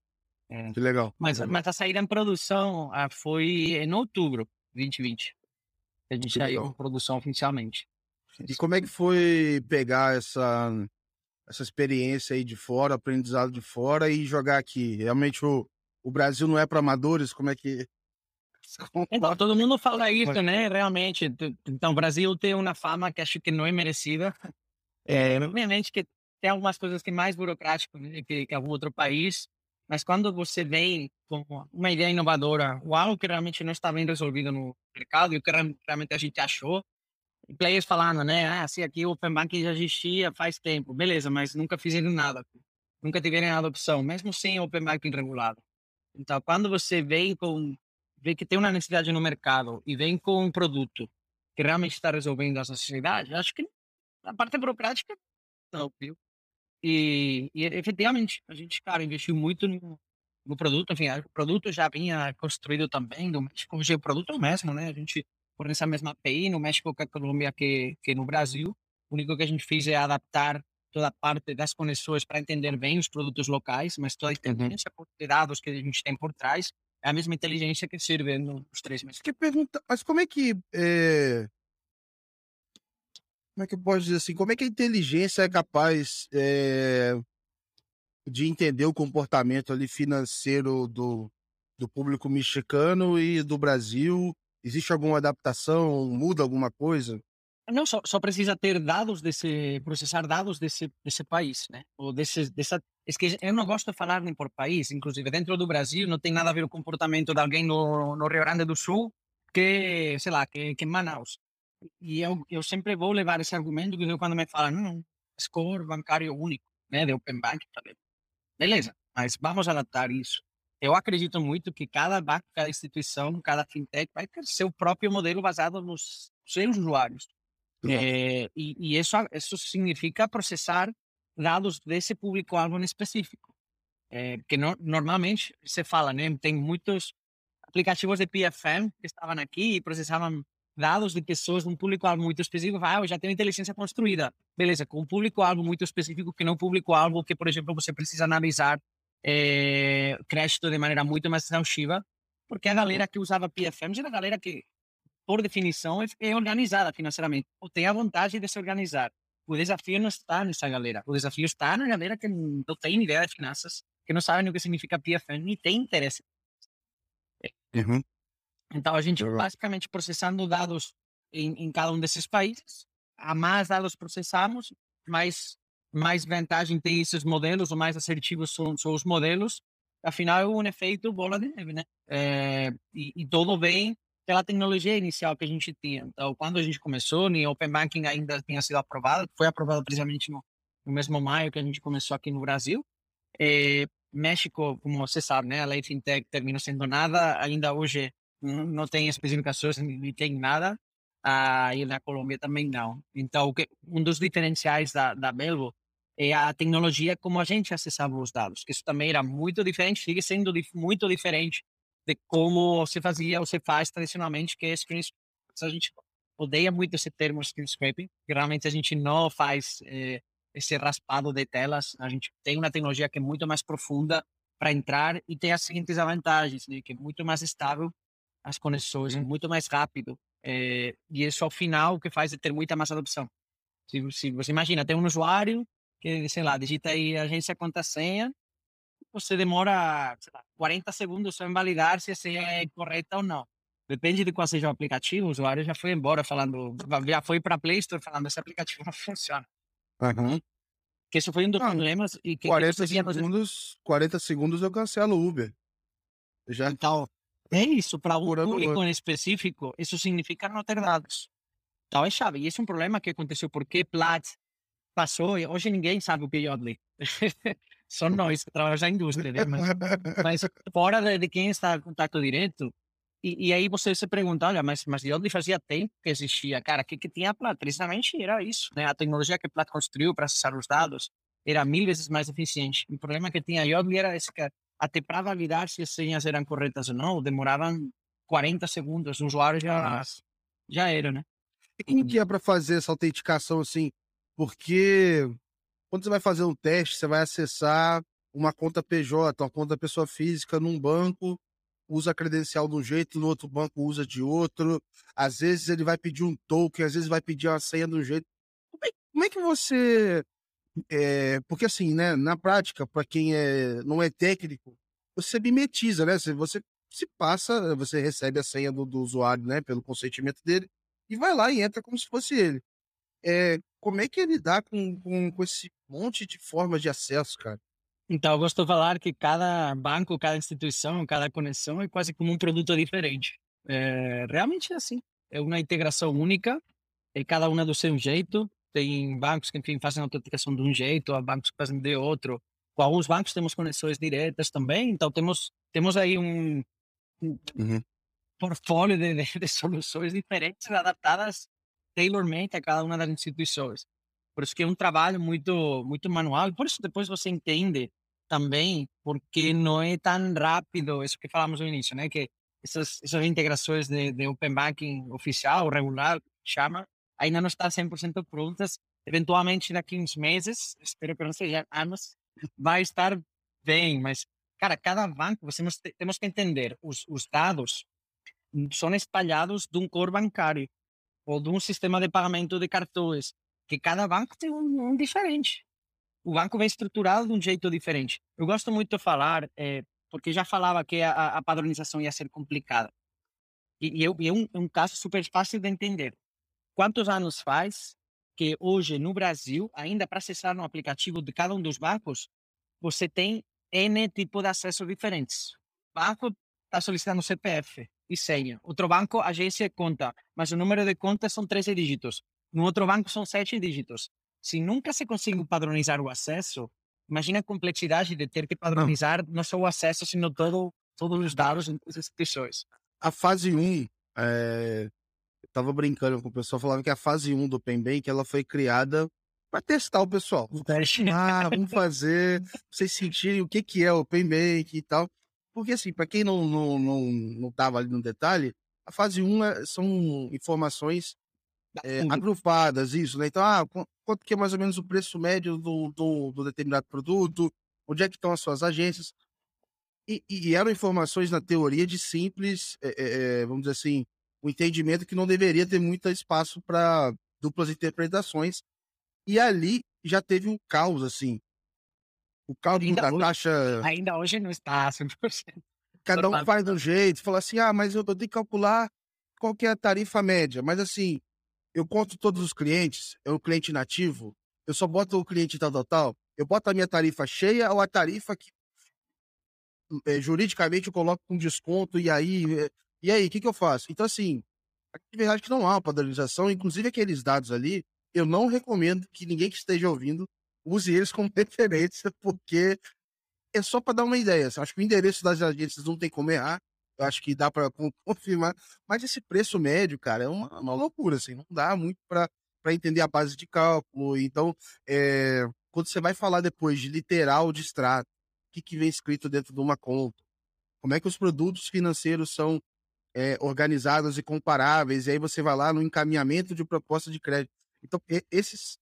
É, Que legal. mas mas a saída em produção ah, foi em outubro de 2020. Que A gente saiu legal. em produção oficialmente. E como é que foi pegar essa, essa experiência aí de fora, aprendizado de fora e jogar aqui? Realmente o, o Brasil não é para amadores? Como é que. Então, todo mundo fala isso, né? Realmente. Então, o Brasil tem uma fama que acho que não é merecida. É, obviamente que tem algumas coisas que é mais burocrático né, que, que algum outro país, mas quando você vem com uma ideia inovadora, algo que realmente não está bem resolvido no mercado, e o que real- realmente a gente achou, e players falando, né? Ah, se aqui o Open Bank já existia faz tempo, beleza, mas nunca fizeram nada. Nunca tiveram adopção, mesmo sem Open Banking regulado. Então, quando você vem com vê que tem uma necessidade no mercado e vem com um produto que realmente está resolvendo essa necessidade, acho que a parte burocrática não, viu? E, e efetivamente, a gente, cara, investiu muito no, no produto, enfim, o produto já vinha construído também do México, o produto é o mesmo, né? A gente fornece a mesma API no México que a Colômbia que, que no Brasil. O único que a gente fez é adaptar toda a parte das conexões para entender bem os produtos locais, mas toda a inteligência por de dados que a gente tem por trás é a mesma inteligência que serve nos três meses. Que pergunta, mas como é que. é, Como é que eu posso dizer assim? Como é que a inteligência é capaz é, de entender o comportamento ali financeiro do, do público mexicano e do Brasil? Existe alguma adaptação? Muda alguma coisa? Não, só, só precisa ter dados desse, processar dados desse, desse país, né? Ou desse, dessa, é que eu não gosto de falar nem por país, inclusive dentro do Brasil não tem nada a ver o comportamento de alguém no, no Rio Grande do Sul que, sei lá, que, que Manaus. E eu, eu sempre vou levar esse argumento que quando me falam, não, score bancário único, né, de Open Bank, beleza, mas vamos adaptar isso. Eu acredito muito que cada banco, cada instituição, cada fintech vai ter seu próprio modelo baseado nos seus usuários. É, e, e isso, isso significa processar dados desse público-alvo em específico. É, porque no, normalmente você fala, né? Tem muitos aplicativos de PFM que estavam aqui e processavam dados de pessoas de um público-alvo muito específico. Ah, eu já tenho inteligência construída. Beleza, com um público-alvo muito específico, que não público-alvo que, por exemplo, você precisa analisar é, crédito de maneira muito mais exaustiva, porque a galera que usava PFM era a galera que, por definição, é, é organizada financeiramente, ou tem a vontade de se organizar. O desafio não está nessa galera. O desafio está na galera que não tem ideia de finanças, que não sabe o que significa PFM e tem interesse. Uhum. Então, a gente basicamente processando dados em, em, cada um desses países. A mais dados processamos, mais, mais vantagem tem esses modelos, ou mais assertivos são, são os modelos. Afinal, é um efeito bola de neve, né? É, e, e tudo bem pela tecnologia inicial que a gente tinha. Então, quando a gente começou, o Open Banking ainda tinha sido aprovado, foi aprovado precisamente no, no mesmo maio que a gente começou aqui no Brasil. É, México, como você sabe, né, a lei fintech termina sendo nada, ainda hoje não, tem especificações, nem tem nada, ah, e na Colômbia também não. Então, que, um dos diferenciais da, da Belvo é a tecnologia como a gente acessava os dados, que isso também era muito diferente, sigue sendo dif muito diferente de como se fazia ou se faz tradicionalmente, que é screen A gente odeia muito esse termo screen scraping, realmente a gente não faz eh, esse raspado de telas, a gente tem uma tecnologia que é muito mais profunda para entrar e tem as seguintes vantagens, né? que é muito mais estável as conexões, é muito mais rápido, eh, e isso ao final o que faz é ter muita mais adopção. Se, se você imagina, tem um usuário que, sei lá, digita aí agência conta senha, você demora lá, 40 segundos só em validar se a senha é correta ou não. Depende de qual seja o aplicativo, o usuário já foi embora falando, já foi para a Play Store falando esse aplicativo não funciona. Uhum. Que isso foi um dos ah, problemas. E que, 40, que segundos, 40 segundos eu cancelo o Uber. Já... Então, é isso. Para um público em específico, isso significa não ter dados. Então é chave. E esse é um problema que aconteceu porque Plat passou. Hoje ninguém sabe o que é Yodlee. Só nós que trabalhamos na indústria, né? Mas, mas fora de, de, quem está em contato direto, e, e, aí você se pergunta, olha, mas, mas onde fazia tempo que existia? Cara, o que, que tinha a Plat? Precisamente era isso, né? A tecnologia que a Plat construiu para acessar os dados era mil vezes mais eficiente. O problema que tinha a Yodlee era esse, que até para validar se as senhas eram corretas ou não, demoravam 40 segundos, o usuário já, já era, né? E como que é para fazer essa autenticação assim? Porque quando você vai fazer um teste, você vai acessar uma conta PJ, uma conta pessoa física num banco, usa a credencial de um jeito, no outro banco usa de outro. Às vezes ele vai pedir um token, às vezes vai pedir uma senha de um jeito. Como é, como é que você. É, porque assim, né, na prática, para quem é, não é técnico, você mimetiza, né? Você se passa, você recebe a senha do, do usuário, né, pelo consentimento dele, e vai lá e entra como se fosse ele. É, como é que é lidar com, com, com esse monte de formas de acesso, cara? Então, eu gosto de falar que cada banco, cada instituição, cada conexão é quase como um produto diferente. É, realmente é assim. É uma integração única, e cada uma do seu jeito. Tem bancos que, enfim, fazem a autenticação de um jeito, há bancos que fazem de outro. Com alguns bancos temos conexões diretas também, então temos, temos aí um, um uhum. portfólio de, de, de, soluções diferentes adaptadas tailor-made a cada uma das instituições. Por isso que é um trabalho muito muito manual. Por isso depois você entende também porque não é tão rápido isso que falamos no início, né? Que essas, essas integrações de, de Open Banking oficial, regular, chama, ainda não está 100% prontas. Eventualmente, daqui uns meses, espero que não seja anos, vai estar bem. Mas, cara, cada banco, você temos que entender, os, os dados são espalhados de um core bancário ou de um sistema de pagamento de cartões, que cada banco tem um, um diferente. O banco vem estruturado de um jeito diferente. Eu gosto muito de falar, é, porque já falava que a, a, padronização ia ser complicada. E, e é, um, é um caso super fácil de entender. Quantos anos faz que hoje no Brasil, ainda para acessar no aplicativo de cada um dos bancos, você tem N tipo de acesso diferentes. O banco está solicitando CPF, e senha. Outro banco, agência conta, mas o número de conta são 13 dígitos. No outro banco são 7 dígitos. Se nunca se consegue padronizar o acesso, imagina a complexidade de ter que padronizar não, não só o acesso, sino todo, todos os dados das instituições. A fase 1, é... eu estava brincando com o pessoal, falava que a fase 1 do PenBank ela foi criada para testar o pessoal. Ah, vamos fazer, pra vocês sentirem o que, que é o Open Bank e tal. Porque, assim, para quem não, não, não, não tava ali no detalhe, a fase 1 é, são informações é, agrupadas, isso, né? Então, ah, quanto que é mais ou menos o preço médio do, do, do determinado produto, onde é que estão as suas agências. E, e eram informações, na teoria, de simples, é, vamos dizer assim, o um entendimento que não deveria ter muito espaço para duplas interpretações, e ali já teve um caos, assim. O caos ainda da hoje, taxa. Ainda hoje não está 100%. Cada um faz do jeito, fala assim: ah, mas eu tenho que calcular qual que é a tarifa média. Mas assim, eu conto todos os clientes, é o cliente nativo, eu só boto o cliente tal, tal, tal. Eu boto a minha tarifa cheia ou a tarifa que é, juridicamente eu coloco com desconto e aí. É, e aí, o que, que eu faço? Então, assim, a verdade que não há uma padronização, inclusive aqueles dados ali, eu não recomendo que ninguém que esteja ouvindo use eles como referência, porque é só para dar uma ideia. Acho que o endereço das agências não tem como errar. Eu acho que dá para confirmar. Mas esse preço médio, cara, é uma, uma loucura. Assim, não dá muito para entender a base de cálculo. Então, é, quando você vai falar depois de literal de extrato, o que, que vem escrito dentro de uma conta, como é que os produtos financeiros são é, organizados e comparáveis, e aí você vai lá no encaminhamento de proposta de crédito. Então, esses,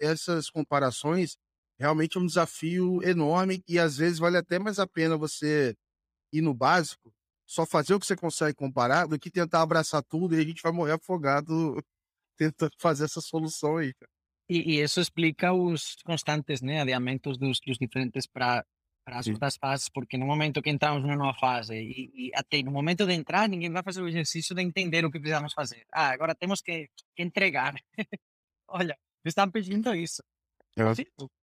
essas comparações realmente é um desafio enorme e às vezes vale até mais a pena você ir no básico, só fazer o que você consegue comparar, do que tentar abraçar tudo e a gente vai morrer afogado tentando fazer essa solução aí. E, e isso explica os constantes né, adiamentos dos, dos diferentes para para as outras fases, porque no momento que entramos numa nova fase e, e, até no momento de entrar, ninguém vai fazer o exercício de entender o que precisamos fazer. Ah, agora temos que, que entregar. Olha, me estão pedindo isso.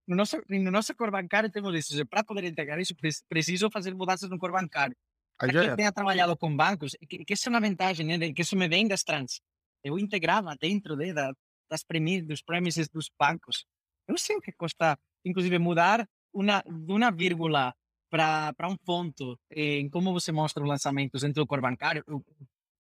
No nosso, no nosso core bancário temos isso. Para poder entregar isso, preciso fazer mudanças no core bancário. Para quem tenha trabalhado com bancos, que, que isso é uma vantagem, né? Que isso me vem das trans. Eu integrava dentro de, da, das premissas, dos premises dos bancos. Eu sei o que custa, inclusive, mudar uma, de uma vírgula para um ponto em como você mostra os lançamentos dentro do core bancário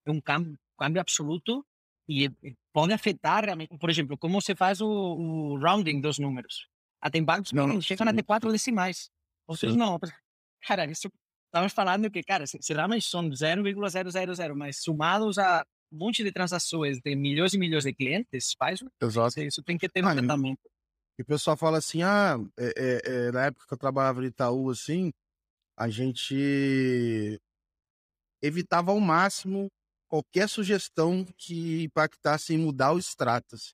é um câmbio, câmbio absoluto e pode afetar, por exemplo, como você faz o, o rounding dos números. Até em bancos não, chegam até quatro decimais. Vocês não. Cara, isso estamos falando que, cara, será mais são 0,000, mas somados a um monte de transações de milhões e milhões de clientes, faz Exato. isso tem que ter um tratamento. E o pessoal fala assim, ah, é, é, é, na época que eu trabalhava no Itaú, assim, a gente evitava ao máximo qualquer sugestão que impactasse em mudar o extrato. Assim.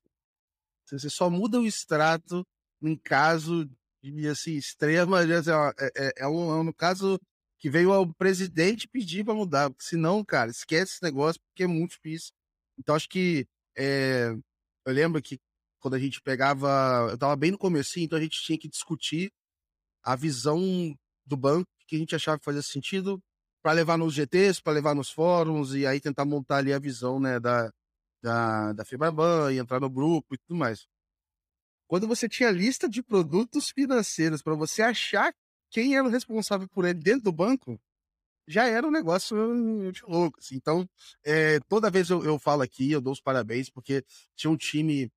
Você só muda o extrato em caso de assim, extrema, assim, é, é, é, um, é um caso que veio o presidente pedir para mudar, porque senão, cara, esquece esse negócio, porque é muito difícil. Então, acho que é, eu lembro que quando a gente pegava, eu estava bem no começo, então a gente tinha que discutir a visão do banco que a gente achava que fazia sentido para levar nos GTs, para levar nos fóruns e aí tentar montar ali a visão, né, da da, da Fibraban e entrar no grupo e tudo mais. Quando você tinha lista de produtos financeiros para você achar quem era o responsável por ele dentro do banco, já era um negócio de louco. Assim. Então, é, toda vez eu, eu falo aqui, eu dou os parabéns, porque tinha um time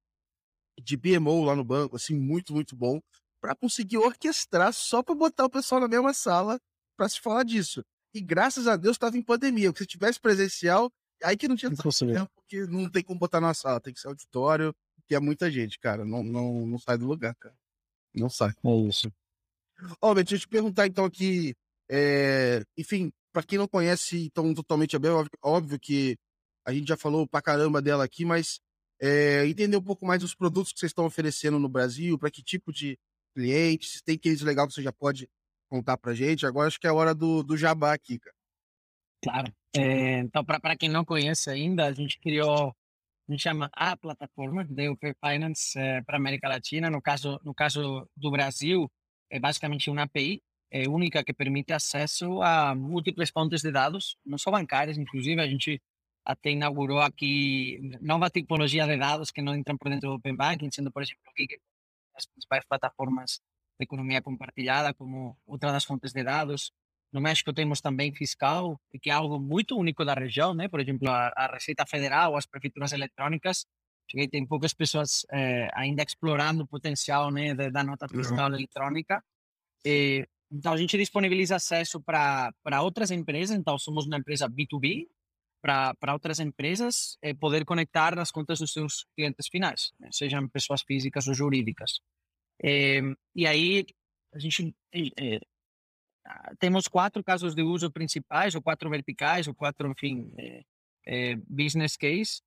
de BMO lá no banco, assim, muito, muito bom, para conseguir orquestrar só para botar o pessoal na mesma sala para se falar disso. E graças a Deus estava em pandemia, porque se tivesse presencial, aí que não tinha tempo, porque não tem como botar na sala, tem que ser auditório, que é muita gente, cara, não, não, não sai do lugar, cara. Não sai. É isso. Ó, oh, deixa eu te perguntar então aqui, é... enfim, para quem não conhece tão totalmente a Bel, óbvio que a gente já falou pra caramba dela aqui, mas é, entender um pouco mais os produtos que vocês estão oferecendo no Brasil, para que tipo de clientes, se tem case legal que você já pode contar para gente. Agora acho que é a hora do, do jabá aqui, cara. Claro. É, então, para quem não conhece ainda, a gente criou, a gente chama a plataforma de UP Finance é, para América Latina. No caso, no caso do Brasil, é basicamente uma API é única que permite acesso a múltiplas fontes de dados, não só bancárias, inclusive a gente até inaugurou aqui nova tipologia de dados que não entram por dentro do Open Banking, sendo, por exemplo, aqui as principais plataformas de economia compartilhada como outra das fontes de dados. No México temos também fiscal, que é algo muito único da região, né? Por exemplo, a, a Receita Federal, as prefeituras eletrônicas, que tem poucas pessoas eh, ainda explorando o potencial né, da nota fiscal uhum. eletrônica. E, então, a gente disponibiliza acesso para outras empresas. Então, somos uma empresa B2B, para outras empresas é poder conectar as contas dos seus clientes finais, né? sejam pessoas físicas ou jurídicas. É, e aí a gente é, temos quatro casos de uso principais, ou quatro verticais, ou quatro, enfim, business case,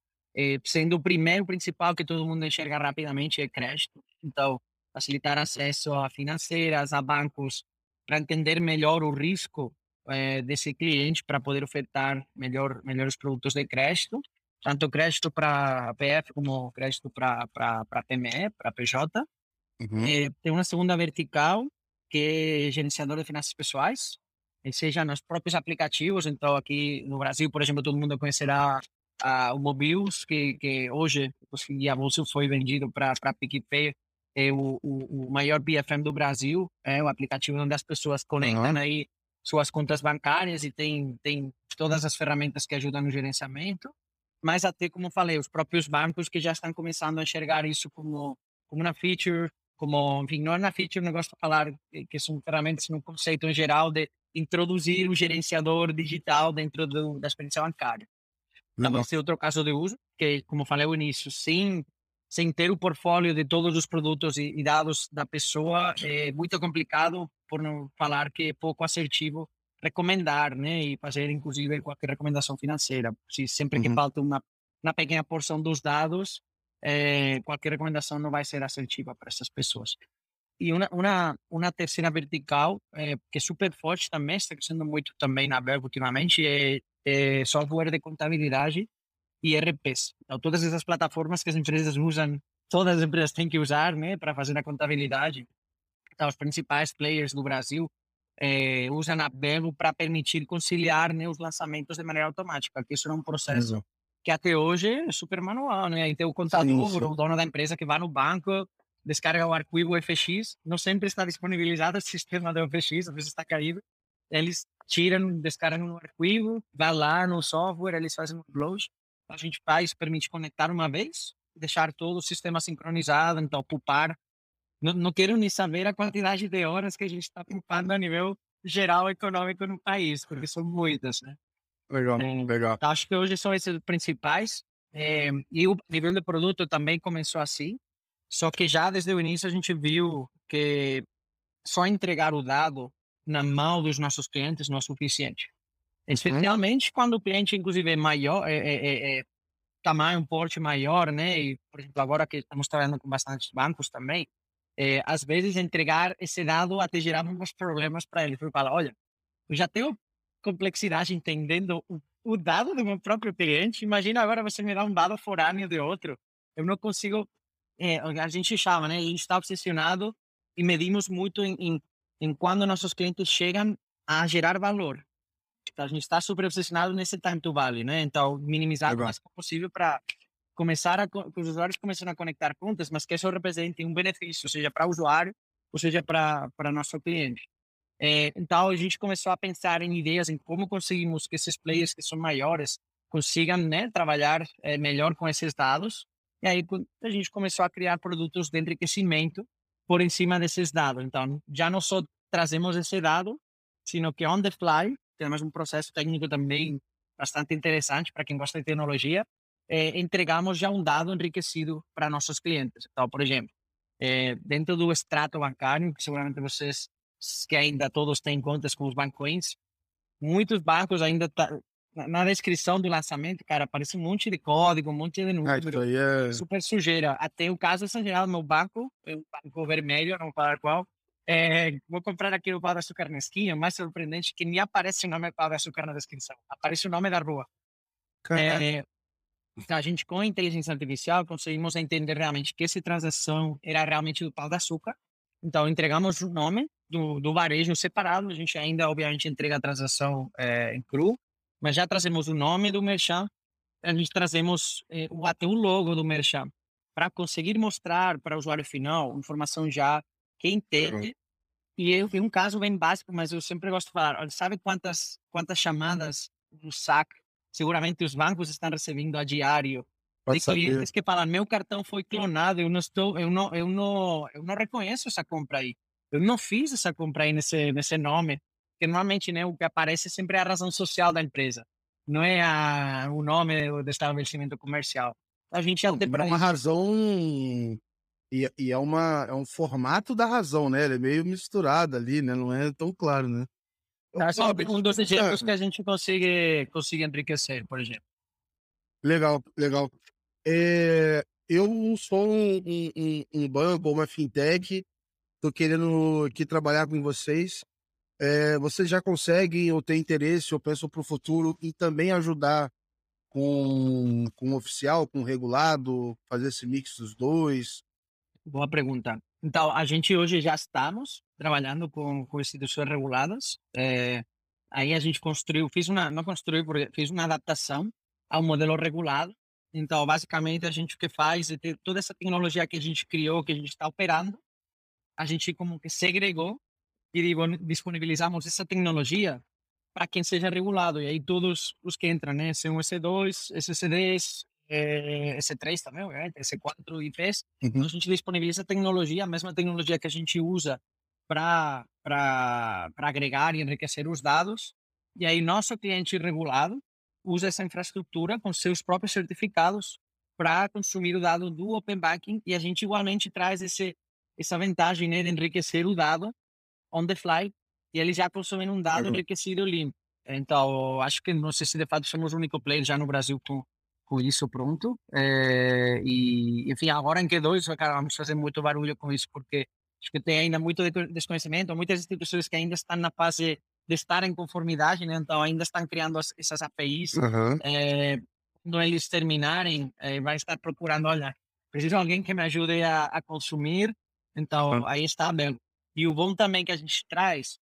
sendo o primeiro principal que todo mundo enxerga rapidamente é crédito. Então, facilitar acesso a financeiras, a bancos, para entender melhor o risco é, desse cliente para poder ofertar melhor, melhores produtos de crédito, tanto crédito para PF como crédito para PME, para PJ. Uhum. É, tem uma segunda vertical, que é gerenciador de finanças pessoais, seja nos próprios aplicativos. Então, aqui no Brasil, por exemplo, todo mundo conhecerá a, o Mobius, que, que hoje a bolsa foi vendido para a PicPay, é o, o, o, maior BFM do Brasil, é o aplicativo onde as pessoas conectam uhum. aí suas contas bancárias e tem, tem todas as ferramentas que ajudam no gerenciamento, mas até, como falei, os próprios bancos que já estão começando a enxergar isso como, como uma feature, como, enfim, não é uma feature, não gosto de falar que são ferramentas no conceito em geral de introduzir o gerenciador digital dentro do, da experiência bancária. Então, vai ser outro caso de uso, que, como falei no início, sem, sem ter o portfólio de todos os produtos e, e dados da pessoa, é muito complicado por não falar que é pouco assertivo recomendar, né, e fazer inclusive qualquer recomendação financeira. Se sempre que uhum. falta uma, uma pequena porção dos dados, é, qualquer recomendação não vai ser assertiva para essas pessoas. E uma, uma, uma terceira vertical, é, que é super forte também, está crescendo muito também na Verbo ultimamente, é, é software de contabilidade ERPs. Então, todas essas plataformas que as empresas usam, todas as empresas têm que usar né, para fazer a contabilidade os principais players do Brasil é, usam a Belo para permitir conciliar né, os lançamentos de maneira automática, que isso é um processo Exato. que até hoje é super manual, né? Então o contador, sim, sim. o dono da empresa que vai no banco, descarga o arquivo FX, não sempre está disponibilizado o sistema do FX, às vezes está caído, eles tiram, descarregam no arquivo, vai lá no software, eles fazem um upload, a gente faz, permite conectar uma vez, deixar todo o sistema sincronizado, então poupar não, não quero nem saber a quantidade de horas que a gente está ocupando a nível geral econômico no país, porque são muitas, né? Legal, é, legal. Acho que hoje são esses os principais. É, e o nível de produto também começou assim, só que já desde o início a gente viu que só entregar o dado na mão dos nossos clientes não é suficiente. Especialmente hum. quando o cliente, inclusive, é maior, é, é, é, tamanho, um porte maior, né? E, por exemplo, agora que estamos trabalhando com bastantes bancos também, é, às vezes entregar esse dado até gerar alguns problemas para ele. Eu falo, olha, eu já tenho complexidade entendendo o, o, dado do meu próprio cliente, imagina agora você me dá um dado forâneo de outro. Eu não consigo, é, a gente chama, né? A gente está obsessionado e medimos muito em, em, em quando nossos clientes chegam a gerar valor. A gente está super obsessionado nesse time to value, né? Então, minimizar o mais possível para começar a que os usuários começam a conectar contas, mas que isso represente um benefício, seja para o usuário, ou seja para para nosso cliente. É, então a gente começou a pensar em ideias em como conseguimos que esses players que são maiores consigam né, trabalhar é, melhor com esses dados. E aí a gente começou a criar produtos de enriquecimento por em cima desses dados. Então já não só trazemos esse dado, sino que on the fly temos um processo técnico também bastante interessante para quem gosta de tecnologia, eh, entregamos já um dado enriquecido para nossos clientes. Então, por exemplo, eh, dentro do extrato bancário, que seguramente vocês que ainda todos têm contas com os bancões, muitos bancos ainda tá, na descrição do lançamento, cara, aparece um monte de código, um monte de número, ah, é... super sujeira. Até o caso São Geraldo, meu banco, é um banco vermelho, não falar qual, é, vou comprar aqui o pau de açúcar na esquina, mais surpreendente que nem aparece o nome pau de açúcar na descrição, aparece o nome da rua. É, a gente, com a inteligência artificial, conseguimos entender realmente que essa transação era realmente do pau de açúcar. Então, entregamos o nome do, do varejo separado. A gente ainda, obviamente, entrega a transação é, em cru, mas já trazemos o nome do merchan, a gente trazemos é, o, até o logo do merchan, para conseguir mostrar para o usuário final informação já que entende. E eu vi um caso bem básico, mas eu sempre gosto de falar, sabe quantas, quantas chamadas no SAC seguramente os bancos estão recebendo a diário de clientes que falam meu cartão foi clonado, eu não estou, eu não, eu não, eu não reconheço essa compra aí. Eu não fiz essa compra aí nesse, nesse nome, que normalmente né, o que aparece sempre é a razão social da empresa, não é a, o nome do estabelecimento comercial. A gente já tem é uma razão e, e, é, uma, é um formato da razão, né? Ele é meio misturado ali, né? Não é tão claro, né? É um dos exemplos que a gente consegue, consegue enriquecer, por exemplo. Legal, legal. É, eu sou um, um, um banco, uma fintech, estou querendo aqui trabalhar com vocês. É, vocês já conseguem, ou têm interesse, eu penso para o futuro, e também ajudar com, com oficial, com regulado, fazer esse mix dos dois? Boa pergunta. Então, a gente hoje já estamos trabalhando com, com instituições reguladas. É, aí a gente construiu, fiz uma, não construiu, porque fiz uma adaptação ao modelo regulado. Então, basicamente, a gente o que faz é ter toda essa tecnologia que a gente criou, que a gente está operando, a gente como que segregou e disponibilizamos essa tecnologia para quem seja regulado. E aí todos os que entram, né? C1, C2, SC10, é, S3 também, obviamente, S4 e IPs, uhum. a gente disponibiliza tecnologia, a mesma tecnologia que a gente usa para agregar e enriquecer os dados. E aí nosso cliente regulado usa essa infraestrutura com seus próprios certificados para consumir o dado do Open Banking e a gente igualmente traz esse, essa vantagem né, de enriquecer o dado on the fly e eles já consomem um dado uhum. enriquecido limpo. Então, acho que não sei se de fato somos o único player já no Brasil com com isso pronto. É, e, enfim, agora em Q2, cara, vamos fazer muito barulho com isso, porque acho que tem ainda muito desconhecimento, muitas instituições que ainda estão na fase de estar em conformidade, né? então ainda estão criando as, essas APIs. Uhum. É, quando eles terminarem, é, vai estar procurando, olha, preciso de alguém que me ajude a, a consumir, então uhum. aí está bem. E o bom também que a gente traz,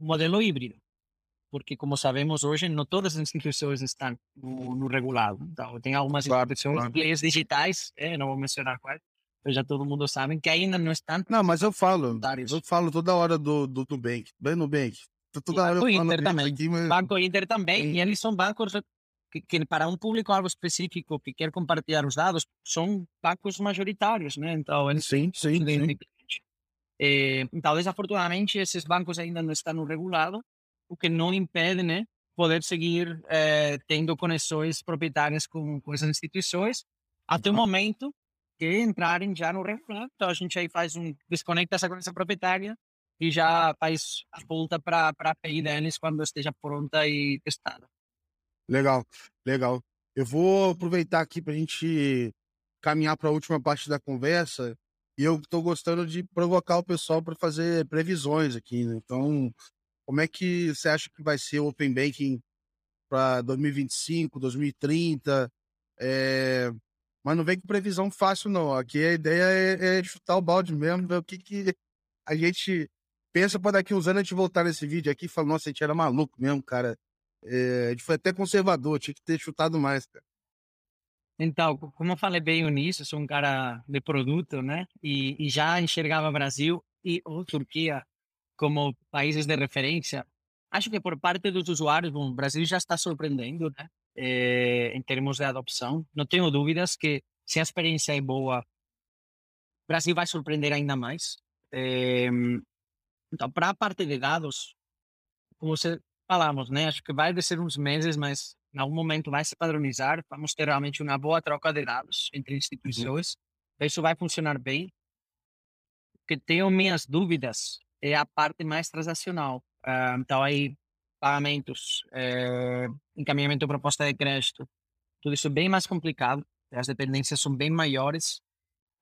o modelo híbrido porque, como sabemos hoje, não todas as instituições estão no, no regulado. Então, tem algumas claro, instituições, claro. players digitais, é, não vou mencionar quais, já todo mundo sabe, que ainda não estão. Não, mas eu falo, eu falo toda hora do, do Nubank, bem Nubank. Toda hora Banco eu Inter também. Aqui, mas... Banco Inter também, e eles são bancos que, que, para um público-alvo específico que quer compartilhar os dados, são bancos majoritários, né? Então, eles sim, sim, sim. É, então, desafortunadamente, esses bancos ainda não estão no regulado, o que não impede, né, poder seguir é, tendo conexões proprietárias com, com essas instituições até o momento que entrarem já no regulamento. Então a gente aí faz um desconecta essa conexão proprietária e já faz a volta para a API deles quando esteja pronta e testada. Legal, legal. Eu vou aproveitar aqui para a gente caminhar para a última parte da conversa e eu estou gostando de provocar o pessoal para fazer previsões aqui. Né? Então, como é que você acha que vai ser o Open Banking para 2025, 2030? É... Mas não vem com previsão fácil, não. Aqui a ideia é, é chutar o balde mesmo, ver o que, que a gente pensa para daqui uns anos a gente voltar nesse vídeo aqui e falar, nossa, a gente era maluco mesmo, cara. É... a gente foi até conservador, tinha que ter chutado mais, cara. Então, como eu falei bem no início, sou um cara de produto, né? E, e já enxergava Brasil e ou Turquia como países de referência, acho que por parte dos usuários, bom, o Brasil já está surpreendendo, né? É, em termos de adopção. Não tenho dúvidas que se a experiência é boa, o Brasil vai surpreender ainda mais. É, então, para a parte de dados, como você falamos, né? Acho que vai ser uns meses, mas em algum momento vai se padronizar. Vamos ter realmente uma boa troca de dados entre uhum. instituições. Uhum. Isso vai funcionar bem. Que tenho minhas dúvidas é a parte mais transacional. Uh, então, aí, pagamentos, é, encaminhamento de proposta de crédito, tudo isso é bem mais complicado, as dependências são bem maiores.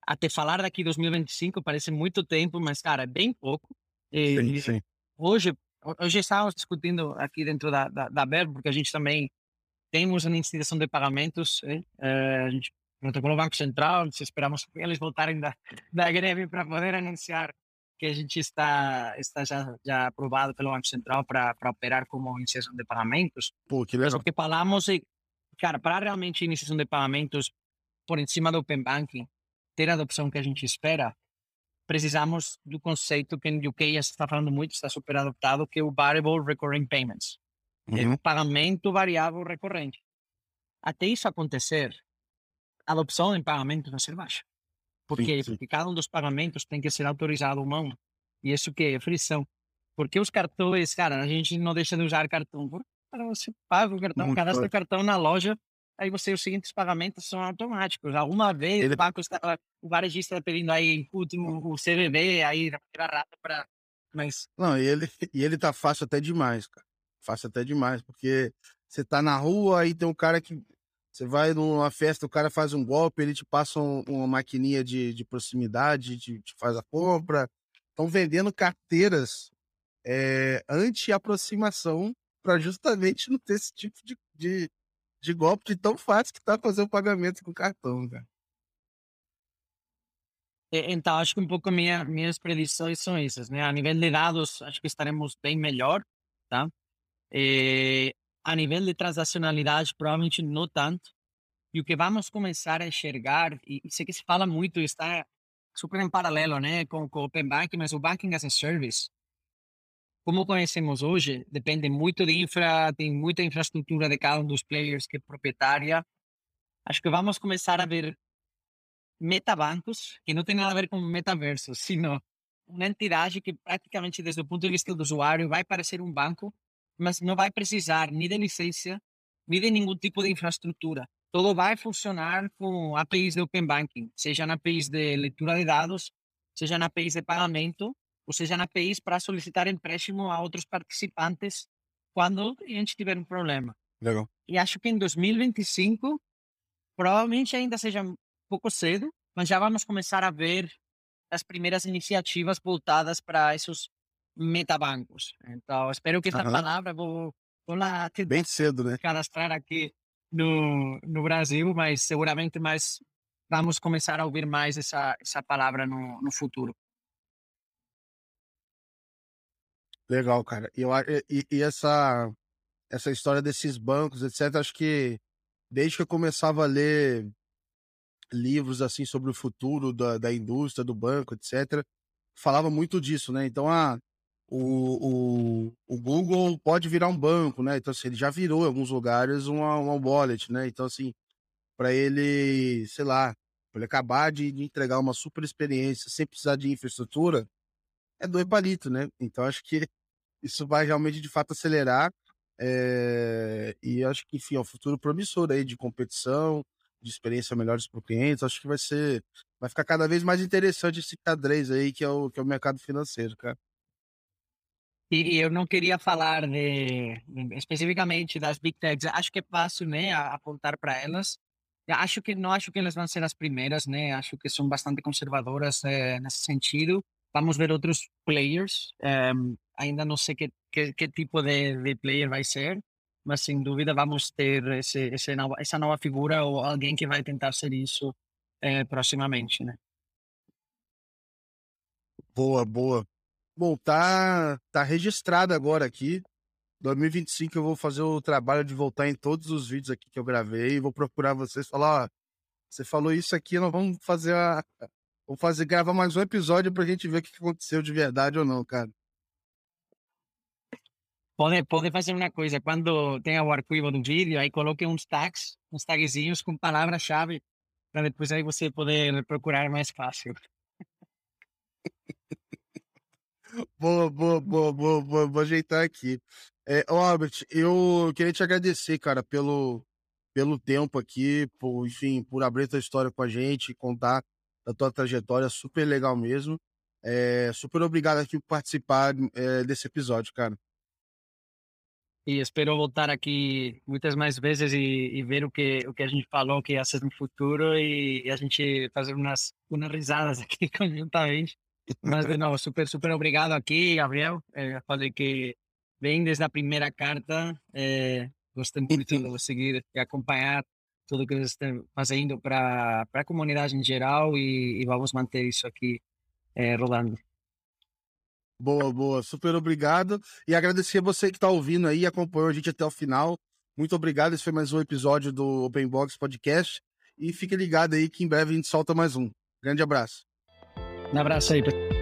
Até falar daqui 2025 parece muito tempo, mas, cara, é bem pouco. E, sim, sim. Hoje, hoje estávamos discutindo aqui dentro da, da, da BER, porque a gente também temos uma instituição de pagamentos, é, a gente protocolo Banco Central, esperamos que eles voltarem da, da greve para poder anunciar que a gente está, está já, já aprovado pelo Banco Central para operar como iniciação de pagamentos. Pô, que legal. O que falamos é, cara, para realmente iniciação de pagamentos por em cima do Open Banking, ter a adopção que a gente espera, precisamos do conceito que no UK está falando muito, está super adoptado, que é o Variable Recurring Payments. Uhum. É o pagamento variável recorrente. Até isso acontecer, a adopção em pagamentos vai ser baixa. Por quê? Porque cada um dos pagamentos tem que ser autorizado ou mão. E isso que é frição. Porque os cartões, cara, a gente não deixa de usar cartão. Para você paga o cartão, Muito cadastra o cartão na loja, aí você os seguintes pagamentos são automáticos. Alguma vez Ele... o banco está, o varejista está pedindo aí último o CVV, aí rata para mas não, e ele e ele tá fácil até demais, cara. Fácil até demais, porque você tá na rua aí tem um cara que você vai numa festa, o cara faz um golpe, ele te passa um, uma maquininha de, de proximidade, te, te faz a compra. Estão vendendo carteiras é, anti-aproximação para justamente não ter esse tipo de, de, de golpe de tão fácil que tá fazer o pagamento com cartão, cara. Então, acho que um pouco minha, minhas predições são essas, né? A nível de dados, acho que estaremos bem melhor, tá? E, a nível de transacionalidade, provavelmente não tanto. E o que vamos começar a enxergar, e, sei que se fala muito, está super em paralelo né, com, com o Open Banking, mas o Banking as a Service, como conhecemos hoje, depende muito de infra, tem muita infraestrutura de cada um dos players que é proprietária. Acho que vamos começar a ver metabancos, que não tem nada a ver com metaverso, sino uma entidade que praticamente, desde o ponto de vista do usuário, vai parecer um banco, mas não vai precisar nem de licença, nem de nenhum tipo de infraestrutura. Tudo vai funcionar com APIs de Open Banking, seja na APIs de leitura de dados, seja na APIs de pagamento, ou seja na APIs para solicitar empréstimo a outros participantes quando a gente tiver um problema. Legal. E acho que em 2025, provavelmente ainda seja um pouco cedo, mas já vamos começar a ver as primeiras iniciativas voltadas para esses metabancos. Então, espero que essa palavra vou, vou lá bem cedo, né? Cadastrar aqui no, no Brasil, mas seguramente mais vamos começar a ouvir mais essa essa palavra no, no futuro. Legal, cara. E, eu, e, e essa essa história desses bancos, etc. Acho que desde que eu começava a ler livros assim sobre o futuro da, da indústria, do banco, etc., falava muito disso, né? Então, ah, o, o, o Google pode virar um banco, né? Então, assim, ele já virou em alguns lugares uma, uma wallet, né? Então, assim, para ele, sei lá, para ele acabar de, de, entregar uma super experiência sem precisar de infraestrutura, é dois palitos, né? Então, acho que isso vai realmente, de fato, acelerar. É... E acho que, enfim, é um futuro promissor aí de competição, de experiência melhores para o cliente. Acho que vai ser, vai ficar cada vez mais interessante esse xadrez aí, que é o, que é o mercado financeiro, cara. E, eu não queria falar de, especificamente das big techs. Acho que é fácil, né, apontar para elas. Acho que não acho que elas vão ser as primeiras, né? Acho que são bastante conservadoras é, nesse sentido. Vamos ver outros players. É, ainda não sei que, que, que tipo de, de, player vai ser, mas sem dúvida vamos ter esse, esse nova, essa nova figura ou alguém que vai tentar ser isso é, proximamente, né? Boa, boa. Bom, tá, tá registrado agora aqui. 2025 eu vou fazer o trabalho de voltar em todos os vídeos aqui que eu gravei. Vou procurar vocês falar, ó, você falou isso aqui, nós vamos fazer a. Vamos fazer, gravar mais um episódio pra gente ver o que aconteceu de verdade ou não, cara. Pode, pode fazer uma coisa, quando tenha o arquivo do vídeo, aí coloque uns tags, uns tagzinhos com palavra-chave, para depois aí você poder procurar mais fácil. Boa, boa, boa, boa, boa, vou ajeitar aqui. É, Albert, eu queria te agradecer, cara, pelo, pelo tempo aqui, por, enfim, por abrir tua história com a gente, contar a tua trajetória, super legal mesmo. É, super obrigado aqui por participar é, desse episódio, cara. E espero voltar aqui muitas mais vezes e, e, ver o que o que a gente falou que ia ser no futuro e, e a gente fazer umas umas risadas aqui conjuntamente. Mas de novo, super, super obrigado aqui, Gabriel. Eh, falei que vem desde a primeira carta. Eh, gostei muito de seguir e acompanhar tudo que eles estão fazendo para a comunidade em geral e, e, vamos manter isso aqui eh, rodando. Boa, boa. Super obrigado. E agradecer a você que está ouvindo aí, acompanhou a gente até o final. Muito obrigado. Esse foi mais um episódio do Open Box Podcast. E fique ligado aí que em breve a gente solta mais um. Grande abraço. Um abraço aí.